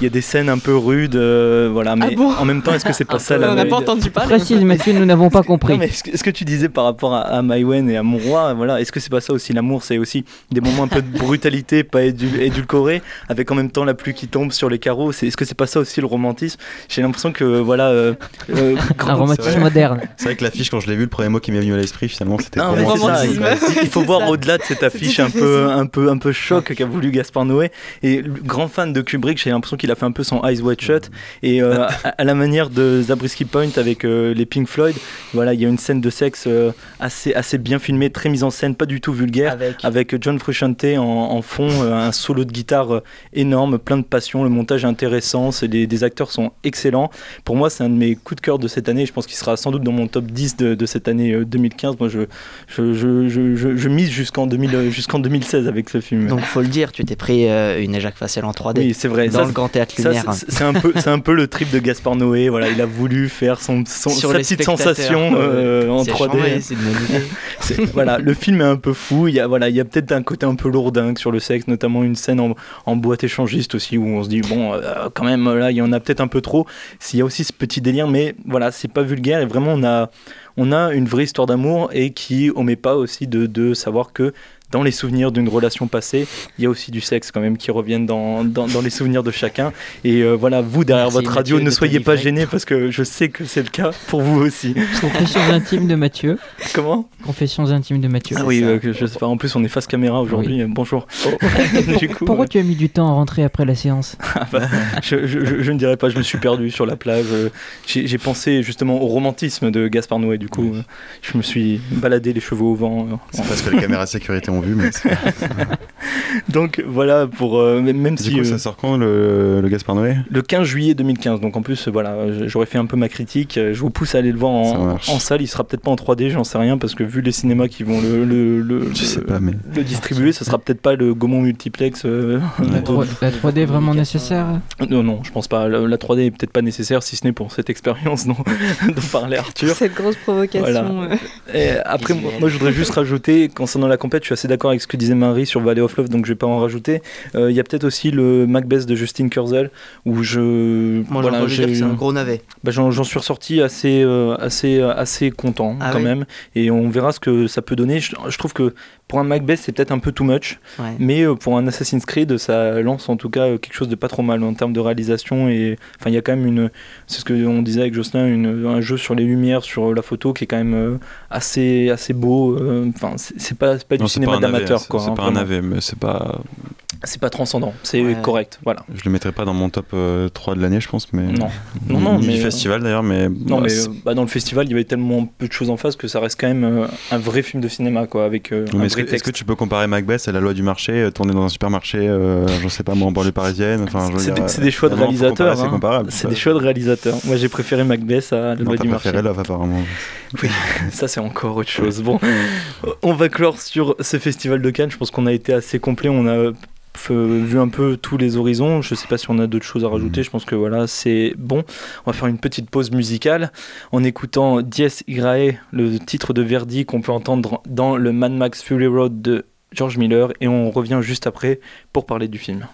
il y a des scènes un peu rudes, euh, voilà, mais Ah bon en même temps, est-ce que c'est pas ça On la n'a pas entendu parler. Précise, Mathieu, nous n'avons pas compris. non, mais ce que, ce que tu disais par rapport à, à Maïwen et à Mon Roi, voilà, est-ce que c'est pas ça aussi l'amour C'est aussi des moments un peu de brutalité, pas édul- édulcorés, avec en même temps la pluie qui tombe sur les carreaux. C'est- Est-ce que c'est pas ça aussi le romantisme? J'ai l'impression que voilà. euh, euh, Un romantisme moderne. C'est vrai que l'affiche, quand je l'ai vue, le premier mot qui m'est venu à l'esprit, finalement, c'était romantisme. il- il faut voir au-delà de cette affiche un peu, un peu, un peu choc qu'a voulu Gaspard Noé. Et grand fan de Kubrick, j'ai l'impression qu'il a fait un peu son Eyes Wide Shut. Et euh, à, à la manière de Zabriskie Point avec euh, les Pink Floyd, voilà, il y a une scène de sexe euh, assez, assez bien filmée, très mise en scène, pas du tout vulgaire, Avec, avec John Frusciante en, en fond, un solo de guitare euh, énorme, plein de passion, le montage est intéressant, c'est des, des acteurs sont excellents. Pour moi, c'est un de mes coups de cœur de cette année. Je pense qu'il sera sans doute dans mon top 10 de, de cette année euh, 2015. Moi, je, je, je, je, mise jusqu'en 2000, euh, jusqu'en 2016 avec ce film. donc faut le dire, tu t'es pris euh, une Jacques Facel en 3D oui, c'est vrai. dans Ça, le Grand Théâtre Lumière. c'est- un peu, un peu le trip de Gaspard Noé. Voilà, il a voulu faire son, son sa petite sensation euh, en C'est 3D. chambé, c'est une bonne idée. C'est- voilà, le film est un peu fou. Il y a, voilà, il y a peut-être un côté un peu lourdingue sur le sexe, notamment une scène en, boîte échangiste aussi où on se dit bon, euh, quand même là, il y en a peut-être un peu trop. S'il y a aussi ce petit délire, mais voilà, c'est pas vulgaire et vraiment on a, on a une vraie histoire d'amour et qui omet pas aussi de savoir que dans les souvenirs d'une relation passée, il y a aussi du sexe quand même qui reviennent dans, dans, dans les souvenirs de chacun. Et euh, voilà, vous derrière Merci, votre radio, Mathieu, ne soyez pas gênés parce que je sais que c'est le cas pour vous aussi. Confessions intimes de Mathieu. Comment? Confessions intimes de Mathieu. Ah oui, euh, que je sais pas. En plus, on est face caméra aujourd'hui. Bonjour. du coup, Pourquoi euh, tu as mis du temps à rentrer après la séance? Ah bah, je, je- je- je ne dirais pas. Je me suis perdu sur la plage. J'ai pensé justement au romantisme de Gaspard Noé. Du coup, je me suis baladé les cheveux au vent. C'est pas ce que les caméras de sécurité ont vu, mais Donc voilà, pour euh, même du si coup, euh, ça sort quand le, le Gaspard Noé? le 15 juillet 2015. Donc en plus, voilà, j'aurais fait un peu ma critique. Je vous pousse à aller le voir en, salle. Il sera peut-être pas en 3D, j'en sais rien, parce que vu les cinémas qui vont le, le, le, Je sais le- pas, mais. le distribuer, ça sera peut-être pas le Gaumont multiplex. euh, la, 3, la 3D est vraiment nécessaire Non, non, je pense pas. La, la 3D est peut-être pas nécessaire, si ce n'est pour cette expérience dont, dont parlait Arthur. Cette grosse provocation. Voilà. euh. Et après, moi, moi, je voudrais juste rajouter, concernant la compète, je suis assez d'accord avec ce que disait Marie sur Valley of Love, donc je vais pas en rajouter. Euh, Il y a peut-être aussi le Macbeth de Justin Kurzel, où je. Moi, voilà, c'est un gros navet. bah, j'en, suis ressorti assez, euh, assez, euh, assez content Ah quand oui même, et on verra ce que ça peut donner. Je, je trouve que pour un Macbeth, c'est peut-être un peu too much, Ouais. mais euh, pour un Assassin's Creed, ça lance en tout cas euh, quelque chose de pas trop mal en termes de réalisation. Et enfin, il y a quand même une, c'est ce que on disait avec Jocelyn, une, un jeu sur les lumières, sur la photo qui est quand même euh, assez, assez beau. Enfin, c'est, c'est pas, c'est pas du Non, cinéma d'amateur, quoi. C'est hein, pas un navet, mais c'est pas. C'est pas transcendant, c'est Ouais. correct, voilà. Je le mettrais pas dans mon top euh, 3 de l'année, je pense, mais. Non, non, non, ni mais du euh, festival d'ailleurs, mais. Non, ouais, mais euh, bah, dans le festival, il y avait tellement peu de choses en face que ça reste quand même euh, un vrai film de cinéma, quoi, avec euh, est-ce que, tu peux comparer Macbeth à la loi du marché, euh, tourné dans un supermarché, euh, je sais pas moi, en banlieue parisienne enfin, C'est des, choix de réalisateurs. C'est hein. comparable. C'est des choix de réalisateurs. Moi, j'ai préféré Macbeth à La Loi du Marché. préféré Love apparemment. Oui, ça c'est encore autre chose. Bon, on va clore sur ce festival de Cannes. Je pense qu'on a été assez complet. On a vu un peu tous les horizons. Je sais pas si on a d'autres choses à rajouter. Je pense que voilà, c'est bon. On va faire une petite pause musicale en écoutant Dies Irae, le titre de Verdi qu'on peut entendre dans le Mad Max Fury Road de George Miller, et on revient juste après pour parler du film.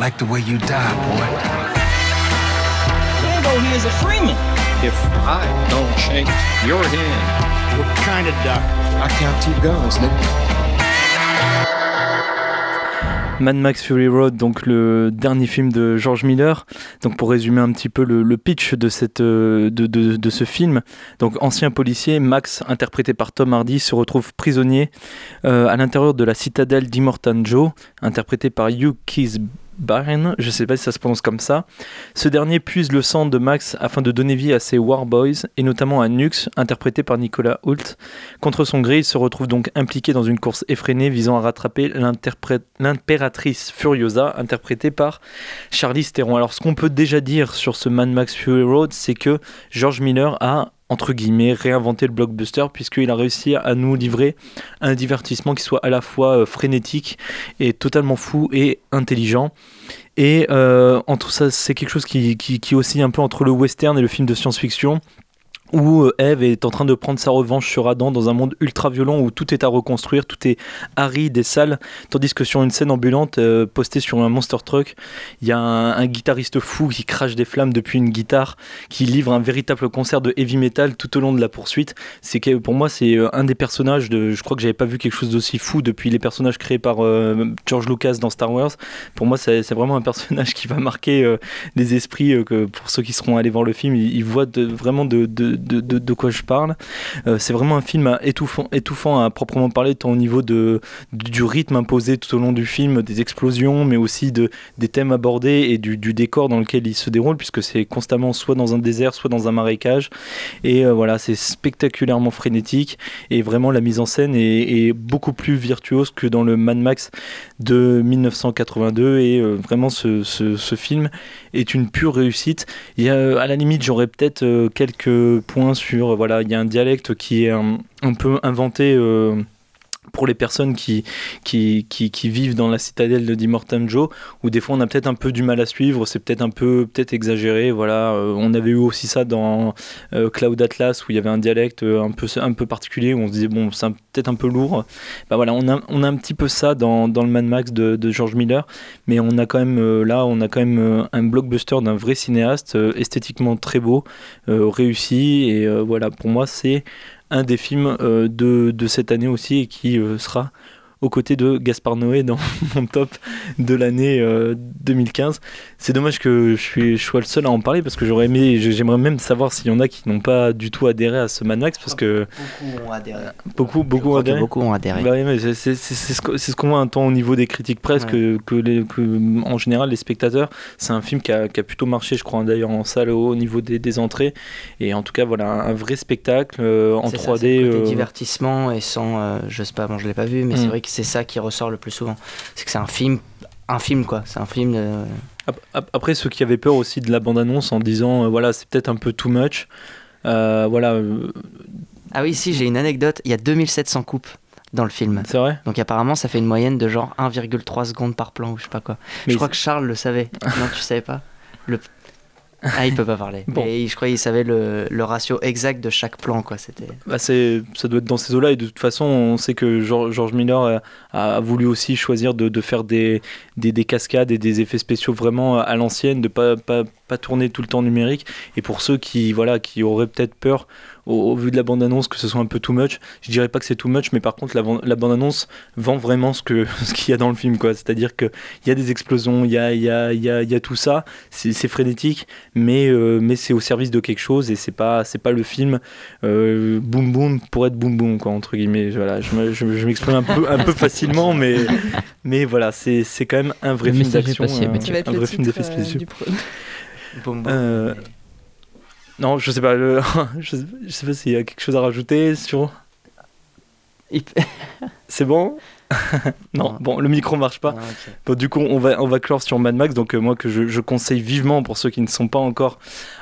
Like the way you die, boy. Rambo here is a Freeman. If I don't shake your hand, what kind of duck? I count two guns, nigga. Mad Max Fury Road, donc le dernier film de George Miller. Donc pour résumer un petit peu le, le pitch de, cette, euh, de, de, de, ce film, donc ancien policier, Max, interprété par Tom Hardy, se retrouve prisonnier euh, à l'intérieur de la citadelle d'Immortan Joe, interprété par Hugh Keys Barren, je sais pas si ça se prononce comme ça. Ce dernier puise le sang de Max afin de donner vie à ses War Boys, et notamment à Nux, interprété par Nicolas Hoult. Contre son gré, il se retrouve donc impliqué dans une course effrénée visant à rattraper l'impératrice Furiosa, interprétée par Charlize Theron. Alors ce qu'on peut déjà dire sur ce Mad Max Fury Road, c'est que George Miller a entre guillemets, réinventer le blockbuster, puisqu'il a réussi à nous livrer un divertissement qui soit à la fois euh, frénétique et totalement fou et intelligent. Et euh, entre ça, c'est quelque chose qui, qui, qui oscille un peu entre le western et le film de science-fiction où euh, Eve est en train de prendre sa revanche sur Adam dans un monde ultra violent où tout est à reconstruire, tout est aride et sale, tandis que sur une scène ambulante euh, postée sur un monster truck, il y a un, guitariste fou qui crache des flammes depuis une guitare, qui livre un véritable concert de heavy metal tout au long de la poursuite. C'est que pour moi c'est euh, un des personnages de, je crois que j'avais pas vu quelque chose d'aussi fou depuis les personnages créés par George Lucas dans Star Wars. Pour moi c'est vraiment un personnage qui va marquer euh, les esprits que pour ceux qui seront allés voir le film, ils, voient vraiment de de, quoi je parle. Euh, c'est vraiment un film étouffant, étouffant à proprement parler, tant au niveau de, du rythme imposé tout au long du film, des explosions, mais aussi de, des thèmes abordés et du, décor dans lequel il se déroule, puisque c'est constamment soit dans un désert, soit dans un marécage. Et euh, voilà, c'est spectaculairement frénétique. Et vraiment, la mise en scène est, beaucoup plus virtuose que dans le Mad Max de 1982. Et euh, vraiment, ce, film est une pure réussite. Il à la limite, j'aurais peut-être quelques points sur voilà il y a un dialecte qui est un, un peu inventé euh, pour les personnes qui, qui, qui, vivent dans la citadelle de Dimortam Joe, où des fois on a peut-être un peu du mal à suivre, c'est peut-être un peu peut-être exagéré. Voilà, euh, on avait eu aussi ça dans euh, Cloud Atlas, où il y avait un dialecte un peu, un peu particulier, où on se disait, bon, c'est peut-être un peu lourd. Bah, voilà, on a, on a un petit peu ça dans, dans le Mad Max de, de, George Miller, mais on a quand même euh, là, on a quand même un blockbuster d'un vrai cinéaste, esthétiquement très beau, réussi, et voilà, pour moi, c'est un des films euh, de, de, cette année aussi et qui euh, sera aux côtés de Gaspard Noé dans mon top de l'année euh, 2015. C'est dommage que je, suis, je sois le seul à en parler parce que j'aurais aimé, j'aimerais même savoir s'il y en a qui n'ont pas du tout adhéré à ce Mad Max parce que Beaucoup ont adhéré. beaucoup, beaucoup que adhéré. beaucoup ont adhéré. Bah oui, c'est c'est- c'est- c'est ce qu'on voit un temps au niveau des critiques presse Ouais. que, que, les, que, en général les spectateurs. C'est un film qui a, qui a plutôt marché, je crois, d'ailleurs en salle au, au niveau des, des entrées. Et en tout cas, voilà, un, un vrai spectacle euh, en C'est ça, 3D. c'est le côté euh, divertissement et sans, euh, je sais pas, bon je l'ai pas vu, mais Mm. c'est vrai que c'est ça qui ressort le plus souvent. C'est que c'est un film, un film quoi, c'est un film. euh, Après, ceux qui avaient peur aussi de la bande-annonce en disant, euh, voilà, c'est peut-être un peu too much. Euh, voilà, euh, Ah oui, si j'ai une anecdote, il y a 2700 coupes dans le film. c'est vrai? Donc apparemment ça fait une moyenne de genre 1,3 secondes par plan ou je sais pas quoi. Mais je crois que Charles le savait. non, tu savais pas? Le... Ah, il peut pas parler. Bon. Et je crois qu'il savait le, le ratio exact de chaque plan quoi. C'était. Bah, c'est, ça doit être dans ces eaux-là. Et de toute façon, on sait que George, George Miller a, a voulu aussi choisir de, de faire des, des, des cascades et des effets spéciaux vraiment à l'ancienne, de pas, pas, pas tourner tout le temps numérique. Et pour ceux qui, voilà, qui auraient peut-être peur au, au vu de la bande-annonce que ce soit un peu too much, je dirais pas que c'est too much, mais par contre, la, ban- la bande-annonce vend vraiment ce, que, ce qu'il y a dans le film. Quoi. C'est-à-dire qu'il y a des explosions, il y a, il y, a, il y, a, y a tout ça, c'est, frénétique, mais, euh, mais c'est au service de quelque chose et c'est pas, c'est pas le film euh, boum boum pour être boum boum quoi entre guillemets voilà je, me- je, je m'exprime un peu un peu facilement mais mais voilà c'est c'est quand même un vrai Le film d'action euh, un vrai film d'effets euh, spéciaux Boum, boum. Non je sais pas le- je, sais, je sais pas s'il y a quelque chose à rajouter sur c'est bon? non, Non. bon, le micro marche pas. Ah. Bon, du coup, on va, on va clore sur Mad Max. Donc, euh, moi, que je, je conseille vivement pour ceux qui ne sont pas encore,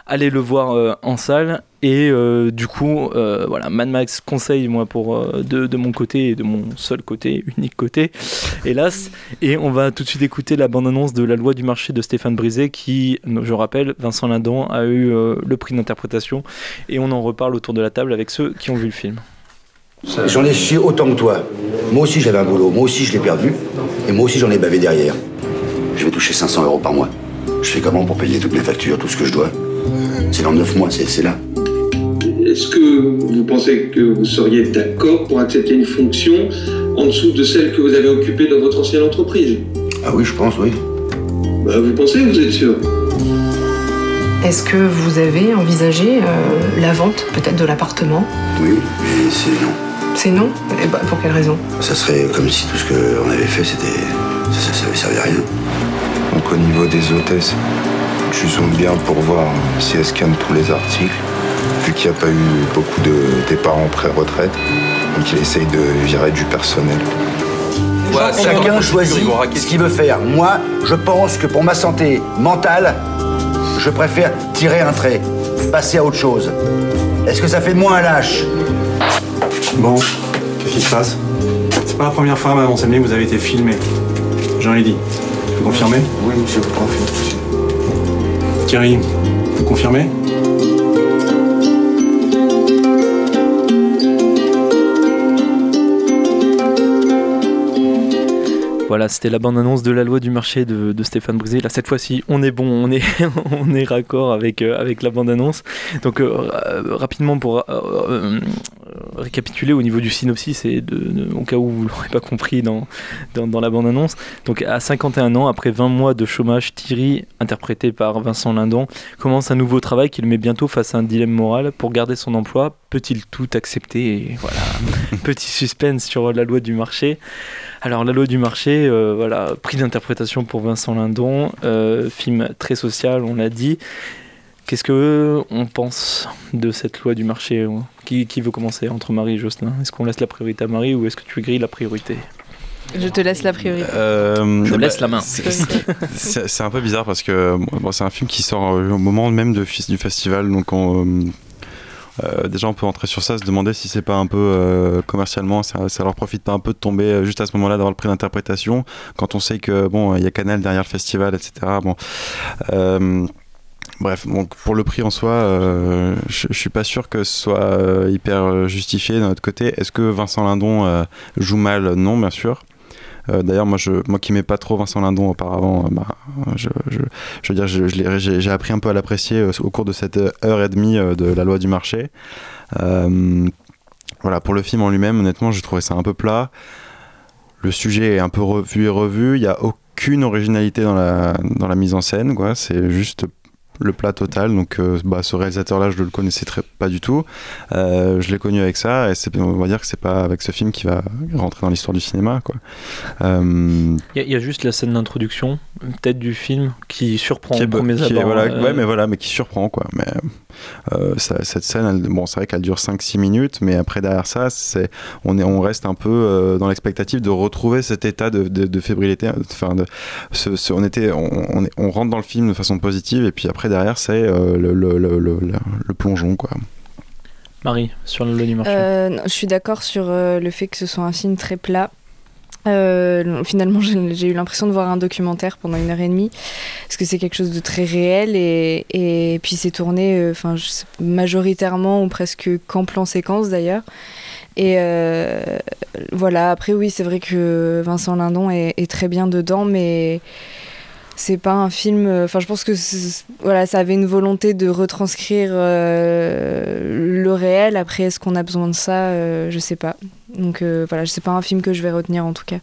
allez le voir euh, en salle. Et euh, du coup, voilà, Mad Max conseille, moi, pour, de, de mon côté et de mon seul côté, unique côté, hélas. Et on va tout de suite écouter la bande-annonce de La loi du marché de Stéphane Brisé, qui, je rappelle, Vincent Lindon a eu le prix d'interprétation. Et on en reparle autour de la table avec ceux qui ont vu le film. J'en ai chié autant que toi. Moi aussi j'avais un boulot, moi aussi je l'ai perdu, et moi aussi j'en ai bavé derrière. Je vais toucher 500 euros par mois. Je fais comment pour payer toutes mes factures, tout ce que je dois? C'est dans 9 mois, c'est là. Est-ce que vous pensez que vous seriez d'accord pour accepter une fonction en dessous de celle que vous avez occupée dans votre ancienne entreprise? Ah oui, je pense, oui. Bah, vous pensez, vous êtes sûr? Est-ce que vous avez envisagé euh, la vente peut-être de l'appartement? Oui, mais c'est non. C'est non Eh ben, Pour quelle raison Ça serait comme si tout ce qu'on avait fait, c'était. Ça, ça, ça avait servi à rien. Donc au niveau des hôtesses, tu zoomes bien pour voir si elles scannent tous les articles, vu qu'il n'y a pas eu beaucoup de départs en pré-retraite. Donc il essaye de virer du personnel. Chacun choisit ce qu'il veut faire. Moi, je pense que pour ma santé mentale, je préfère tirer un trait, passer à autre chose. Est-ce que ça fait de moi un lâche Bon, qu'est-ce qui se passe? C'est pas la première fois, madame Anselmi, que vous avez été filmé. J'en ai dit. Vous confirmez? Oui, monsieur, vous confirmez. Thierry, vous confirmez? Voilà, c'était la bande-annonce de la loi du marché de, de Stéphane Brisé. Là, cette fois-ci, on est bon, on est, on est raccord avec, euh, avec la bande-annonce. Donc, euh, euh, rapidement, pour euh, récapituler au niveau du synopsis, et au cas où vous l'aurez pas compris dans, dans, la bande-annonce. Donc, à 51 ans, après 20 mois de chômage, Thierry, interprété par Vincent Lindon, commence un nouveau travail qui le met bientôt face à un dilemme moral. Pour garder son emploi, peut-il tout accepter voilà, petit suspense sur la loi du marché. Alors, la loi du marché, euh, voilà, prix d'interprétation pour Vincent Lindon, euh, film très social, on l'a dit. Qu'est-ce que on pense de cette loi du marché euh, qui, qui veut commencer entre Marie et Jocelyn? Est-ce qu'on laisse la priorité à Marie ou est-ce que tu grilles la priorité? Je te laisse la priorité. Euh, Je bah, laisse la main. c'est- un peu bizarre parce que bon, c'est un film qui sort euh, au moment même de, du festival, donc on, euh, euh, déjà on peut entrer sur ça, se demander si c'est pas un peu euh, commercialement, ça, ça leur profite pas un peu de tomber euh, juste à ce moment-là d'avoir le prix d'interprétation, quand on sait que bon, il y a Canal derrière le festival, etc. Bon. Euh, Bref, donc pour le prix en soi, euh, je, je suis pas sûr que ce soit euh, hyper euh, justifié d'un autre côté. Est-ce que Vincent Lindon joue mal? Non, bien sûr. D'ailleurs, moi, je, moi qui n'aimais pas trop Vincent Lindon auparavant, bah, je, je, je veux dire, je- je j'ai appris un peu à l'apprécier au cours de cette heure et demie de la loi du marché. Voilà, pour le film en lui-même, honnêtement, j'ai trouvé ça un peu plat. le sujet est un peu revu et revu. Il n'y a aucune originalité dans la, mise en scène. C'est juste le plat total. Donc, euh, bah, ce réalisateur-là, je ne le connaissais très, pas du tout. Euh, je l'ai connu avec ça, et on va dire que c'est pas avec ce film qui va rentrer dans l'histoire du cinéma, quoi. Euh, Il y, a- il y a juste la scène d'introduction, peut-être du film, qui surprend qui est, qui est- voilà, ouais, mais voilà, mais qui surprend quoi. Mais ça- cette scène, elle- bon, c'est vrai qu'elle dure 5-6 minutes, mais après derrière ça, c'est, on est, on reste un peu euh, dans l'expectative de retrouver cet état de, de, de fébrilité. Enfin, de, ce, ce- on était, on, on, est- on rentre dans le film de façon positive, et puis après derrière, c'est euh, le, le, le, le- le- le plongeon quoi. Marie, sur le du marché. Euh, non, je suis d'accord sur euh, le fait que ce soit un film très plat. Euh, finalement, j'ai eu l'impression de voir un documentaire pendant une heure et demie, parce que c'est quelque chose de très réel et, puis c'est tourné, euh, majoritairement ou presque qu'en plan séquence d'ailleurs. Et euh, voilà. Après, oui, c'est vrai que Vincent Lindon est très bien dedans, mais c'est pas un film. euh, Enfin, je pense que voilà, ça avait une volonté de retranscrire euh, le réel. Après, est-ce qu'on a besoin de ça euh, Je sais pas. Donc euh, voilà, c'est pas un film que je vais retenir en tout cas.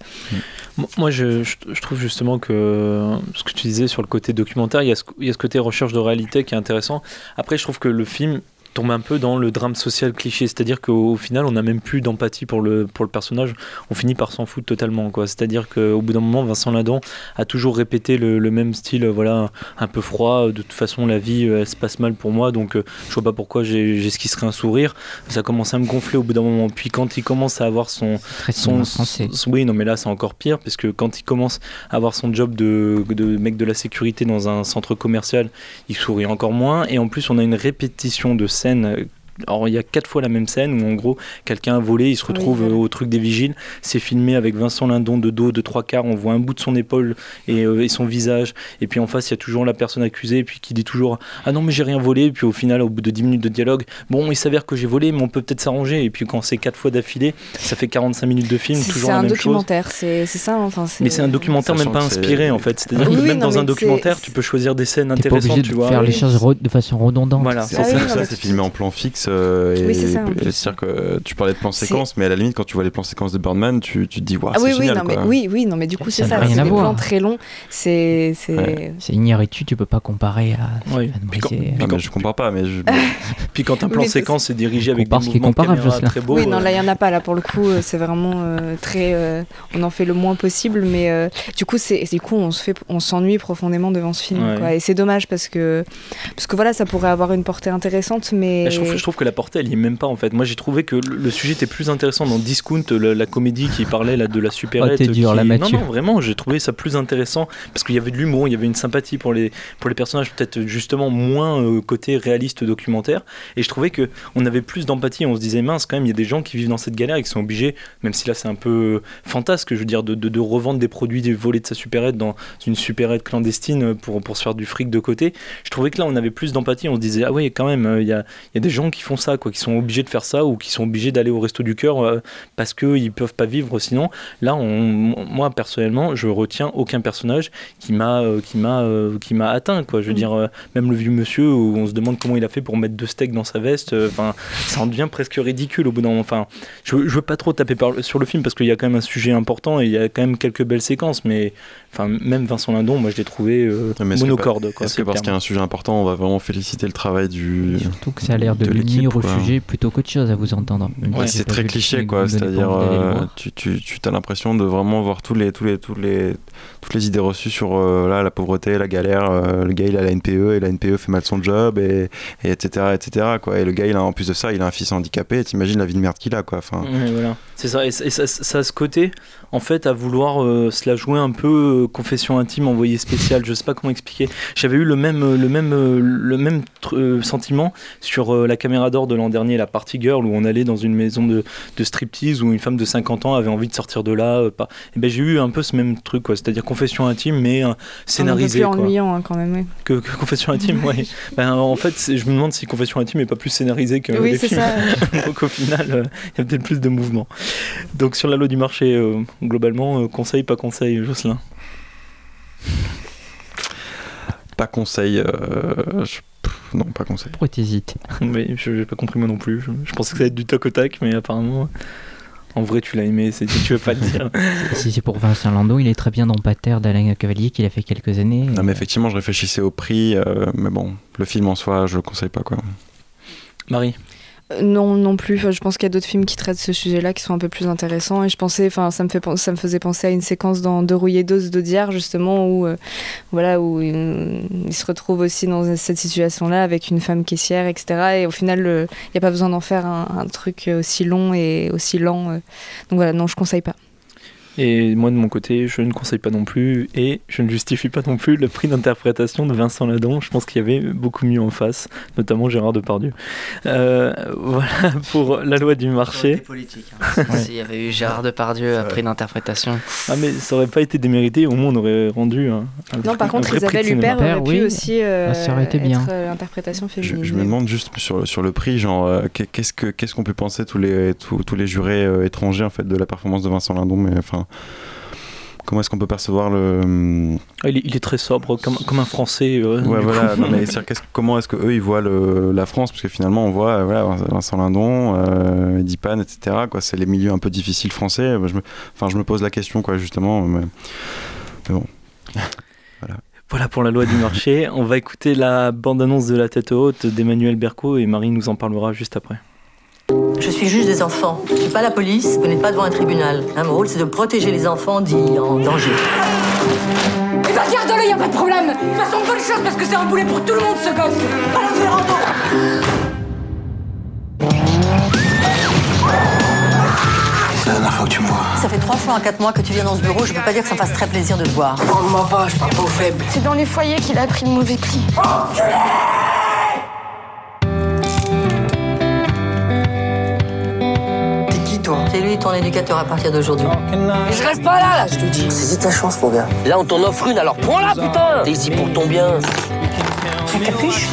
Mo- Moi, je- je trouve justement que ce que tu disais sur le côté documentaire, il y, a ce, il y a ce côté recherche de réalité qui est intéressant. Après, je trouve que le film tombe un peu dans le drame social cliché, c'est-à-dire qu'au au final, on n'a même plus d'empathie pour le, pour le personnage, on finit par s'en foutre totalement. quoi. C'est-à-dire qu'au bout d'un moment, Vincent Lindon a toujours répété le, le même style, voilà, un peu froid, de toute façon, la vie, euh, elle se passe mal pour moi, donc euh, je vois pas pourquoi j'ai j'esquisserais un sourire. Ça commence à me gonfler au bout d'un moment. Puis quand il commence à avoir son... Son, cinéma français. son- oui, non, mais là, c'est encore pire, parce que quand il commence à avoir son job de, de mec de la sécurité dans un centre commercial, il sourit encore moins. Et en plus, on a une répétition de scènes. Euh, Alors, il y a quatre fois la même scène où, en gros, quelqu'un a volé, il se retrouve voilà. euh, au truc des vigiles. C'est filmé avec Vincent Lindon de dos, de trois quarts. On voit un bout de son épaule et, euh, et son visage. Et puis en face, il y a toujours la personne accusée, et puis qui dit toujours Ah non, mais j'ai rien volé. Et puis au final, au bout de 10 minutes de dialogue, bon, il s'avère que j'ai volé, mais on peut peut-être s'arranger. Et puis quand c'est quatre fois d'affilée, ça fait 45 minutes de film, C'est toujours c'est la un même chose. documentaire, c'est c'est ça. Enfin, Mais c'est un documentaire même pas c'est- inspiré en fait. C'est-à-dire Oui, que même non, dans un documentaire, c'est- tu peux choisir des scènes pas intéressantes, obligé tu de vois. faire les choses de façon redondante. Voilà, C'est c'est Ah c'est filmé en plan fixe. Euh, et Oui, c'est ça. C'est-à-dire que tu parlais de plan C'est- séquence, mais à la limite, quand tu vois les plans séquences de Birdman, tu, tu te dis, waouh, Ah c'est oui, oui, génial. non, mais, quoi. oui, oui, non, mais du coup, Ça c'est ça. C'est des plans très longs. C'est. c'est- Ouais. C'est Iñárritu, tu peux pas comparer à. Oui. Puis quand-. Ah, mais je comprends pas, mais je... Puis quand un plan séquence est dirigé avec des compare ce qui est mouvements de très beaux. Oui, non, euh, là, il n'y en a pas. Là, pour le coup, euh, c'est vraiment très. on en fait le moins possible, mais du coup, c'est du coup, on se fait, on s'ennuie profondément devant ce film. Et c'est dommage parce que, parce que voilà, ça pourrait avoir une portée intéressante, mais. Je trouve, je trouve que la portée, elle y est même pas en fait. Moi, j'ai trouvé que le, le sujet était plus intéressant dans Discount, la comédie qui parlait là de la supérette. Oh, dur, qui- Non, non, vraiment, j'ai trouvé ça plus intéressant parce qu'il y avait de l'humour, il y avait une sympathie pour les pour les personnages, peut-être justement moins euh, côté réaliste documentaire. Et je trouvais que on avait plus d'empathie. On se disait mince, quand même, il y a des gens qui vivent dans cette galère et qui sont obligés, même si là c'est un peu fantasque, je veux dire, de, de, de revendre des produits des volés de sa supérette dans une supérette clandestine pour pour se faire du fric de côté. Je trouvais que là on avait plus d'empathie. On se disait ah oui, quand même, euh, il y a il y a des gens qui font ça, quoi, qui sont obligés de faire ça ou qui sont obligés d'aller au resto du cœur euh, parce qu'ils peuvent pas vivre sinon. Là, on, moi personnellement, je retiens aucun personnage qui m'a euh, qui m'a euh, qui m'a atteint, quoi. Je veux Mm. dire, euh, même le vieux monsieur où on se demande comment il a fait pour mettre deux steaks dans sa veste. euh, Enfin, ça en devient presque ridicule au bout d'un moment. Enfin, je, veux- je veux pas trop taper par- sur le film parce qu'il y a quand même un sujet important et il y a quand même quelques belles séquences, mais enfin, même Vincent Lindon, moi je l'ai trouvé euh, Mais est-ce que monocorde. Est-ce c'est que parce le qu'il y a un sujet important, on va vraiment féliciter le travail du. Surtout que ça a l'air de, de l'unir au sujet plutôt qu'autre chose à vous entendre. Ouais, c'est très cliché quoi, c'est-à-dire euh, tu, tu, tu as l'impression de vraiment voir tous les, tous les, tous les, toutes les idées reçues sur euh, là, la pauvreté, la galère, euh, le gars il a la NPE et la NPE fait mal son job et, et etc etc quoi et le gars il a en plus de ça il a un fils handicapé et t'imagines la vie de merde qu'il a quoi enfin Ouais, voilà. C'est ça, et, ça, ça a ce côté, en fait, à vouloir euh, se la jouer un peu euh, confession intime, envoyé spécial, je sais pas comment expliquer. J'avais eu le même, le même, le même euh, sentiment sur euh, la caméra d'or de l'an dernier, la Party Girl, où on allait dans une maison de, de striptease où une femme de 50 ans avait envie de sortir de là. euh, pas... et ben, j'ai eu un peu ce même truc, quoi, c'est-à-dire confession intime, mais euh, scénarisé. Un peu plus quoi. ennuyant hein, quand même. oui. Que, que confession intime, ouais. Ben, en fait, c'est- je me demande si confession intime est pas plus scénarisé que Oui, les c'est films. ça. Donc au final, euh, il y a peut-être plus de mouvement. Donc sur la loi du marché, euh, globalement, euh, conseil, pas conseil, Jocelyn? pas conseil euh, je- non pas conseil Pourquoi t'hésites? Mais je n'ai pas compris moi non plus. Je, je pensais que ça allait être du tac au tac, mais apparemment. En vrai, tu l'as aimé, c'est tu veux pas le dire. si c'est pour Vincent Landon, il est très bien dans Pater d'Alain Cavalier qu'il a fait quelques années. Non, mais effectivement, je réfléchissais au prix, euh, mais bon, le film en soi, je le conseille pas quoi. Marie? Non, non plus. Je pense qu'il y a d'autres films qui traitent ce sujet-là qui sont un peu plus intéressants. Et je pensais, enfin, ça me fait, faisait penser à une séquence dans De rouillé d'os justement où, euh, voilà, où euh, il se retrouve aussi dans cette situation-là avec une femme caissière, etc. Et au final, il n'y a pas besoin d'en faire un, truc aussi long et aussi lent. euh. Donc voilà, non, je conseille pas. Et moi, de mon côté, je ne conseille pas non plus et je ne justifie pas non plus le prix d'interprétation de Vincent Ladon. Je pense qu'il y avait beaucoup mieux en face, notamment Gérard Depardieu. Euh, voilà pour la loi du marché. politique. S'il y avait eu Gérard Depardieu à prix d'interprétation. Ah, mais ça aurait pas été démérité, au moins on aurait rendu un. un Non, par un contre, Isabelle. Huppert aurait pu oui. aussi euh, Ah, ça aurait été bien. être euh, l'interprétation Je, féminine. je me demande juste sur, sur le prix, genre, euh, qu'est- qu'est-ce que qu'est-ce qu'on peut penser tous les tous, tous les jurés euh, étrangers en fait de la performance de Vincent Lindon, mais enfin. Comment est-ce qu'on peut percevoir le. Ah, il, est, il est très sobre, comme, comme un Français. euh, Ouais, voilà. non, mais comment est-ce que eux ils voient le- la France? Parce que finalement, on voit voilà, Vincent Lindon, euh, Eddie Pan, etc. Quoi, c'est les milieux un peu difficiles français. Je me, enfin, je me pose la question, quoi, justement. Mais, mais bon. Voilà pour la loi du marché. On va écouter la bande-annonce de la tête haute d'Emmanuel Berco et Marie nous en parlera juste après. Je suis juge des enfants. Je suis pas la police, vous n'êtes pas devant un tribunal. Hein, mon rôle, c'est de protéger les enfants dits en danger. Eh ben garde-le, y a pas de problème De toute façon, bonne chose parce que c'est un boulet pour tout le monde ce gosse Allez, Ferrando C'est la dernière fois que tu me vois. Ça fait trois fois en quatre mois que tu viens dans ce bureau, je peux pas dire que ça me fasse très plaisir de te voir. Prends-moi pas, je parle pas aux faibles. C'est dans les foyers qu'il a pris le mauvais pli. T'es qui toi C'est lui ton éducateur à partir d'aujourd'hui. Mais je reste pas là, là, je te dis. C'est ta chance, mon gars. Là, on t'en offre une, alors prends-la, putain T'es ici pour ton bien. La capuche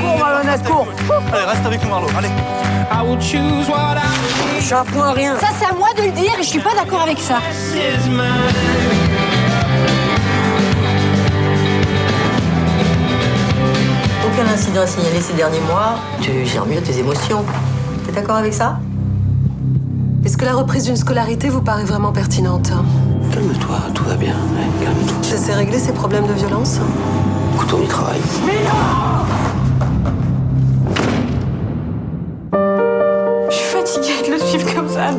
Cours, Malhonnête, cours Allez, reste avec nous, Marlo, allez. Je suis un point à rien. Ça, c'est à moi de le dire et je suis pas d'accord avec ça. Aucun incident à signaler ces derniers mois. Tu gères mieux tes émotions. T'es d'accord avec ça? Est-ce que la reprise d'une scolarité vous paraît vraiment pertinente Calme-toi, tout va bien. Ouais, calme-toi. Ça s'est réglé ces problèmes de violence Écoute, on y travaille. Je suis fatiguée de le suivre comme ça.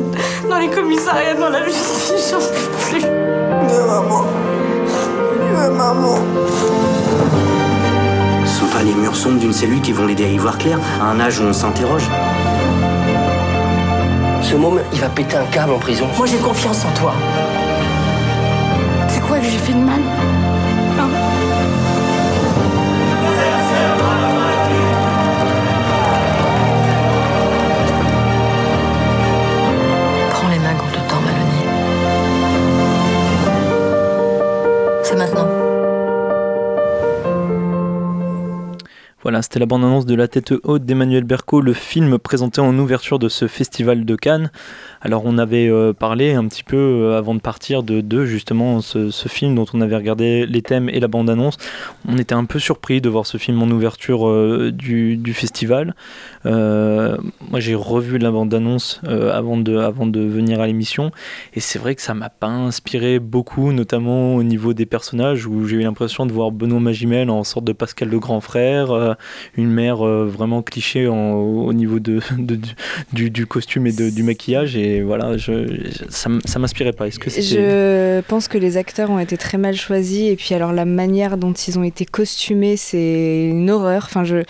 Dans les commissariats, dans la justice, j'en peux plus. Mais maman. Mais maman. Ce sont pas les murs sombres d'une cellule qui vont l'aider à y voir clair, à un âge où on s'interroge. Ce môme, il va péter un câble en prison. Moi, j'ai confiance en toi. C'est quoi que j'ai fait de mal Voilà, c'était la bande-annonce de La tête haute d'Emmanuel Berco, le film présenté en ouverture de ce festival de Cannes. Alors on avait euh, parlé un petit peu euh, avant de partir de, justement ce, film dont on avait regardé les thèmes et la bande-annonce. On était un peu surpris de voir ce film en ouverture euh, du, du festival. Moi j'ai revu la bande-annonce avant, de, avant de venir à l'émission et c'est vrai que ça m'a pas inspiré beaucoup, notamment au niveau des personnages où j'ai eu l'impression de voir Benoît Magimel en sorte de Pascal le grand frère, une mère euh, vraiment cliché au niveau de, du, costume et de- du maquillage et voilà, je, ça, ça m'inspirait pas. Est-ce que. Je pense que les acteurs ont été très mal choisis et puis alors la manière dont ils ont été costumés, c'est une horreur. Enfin, je,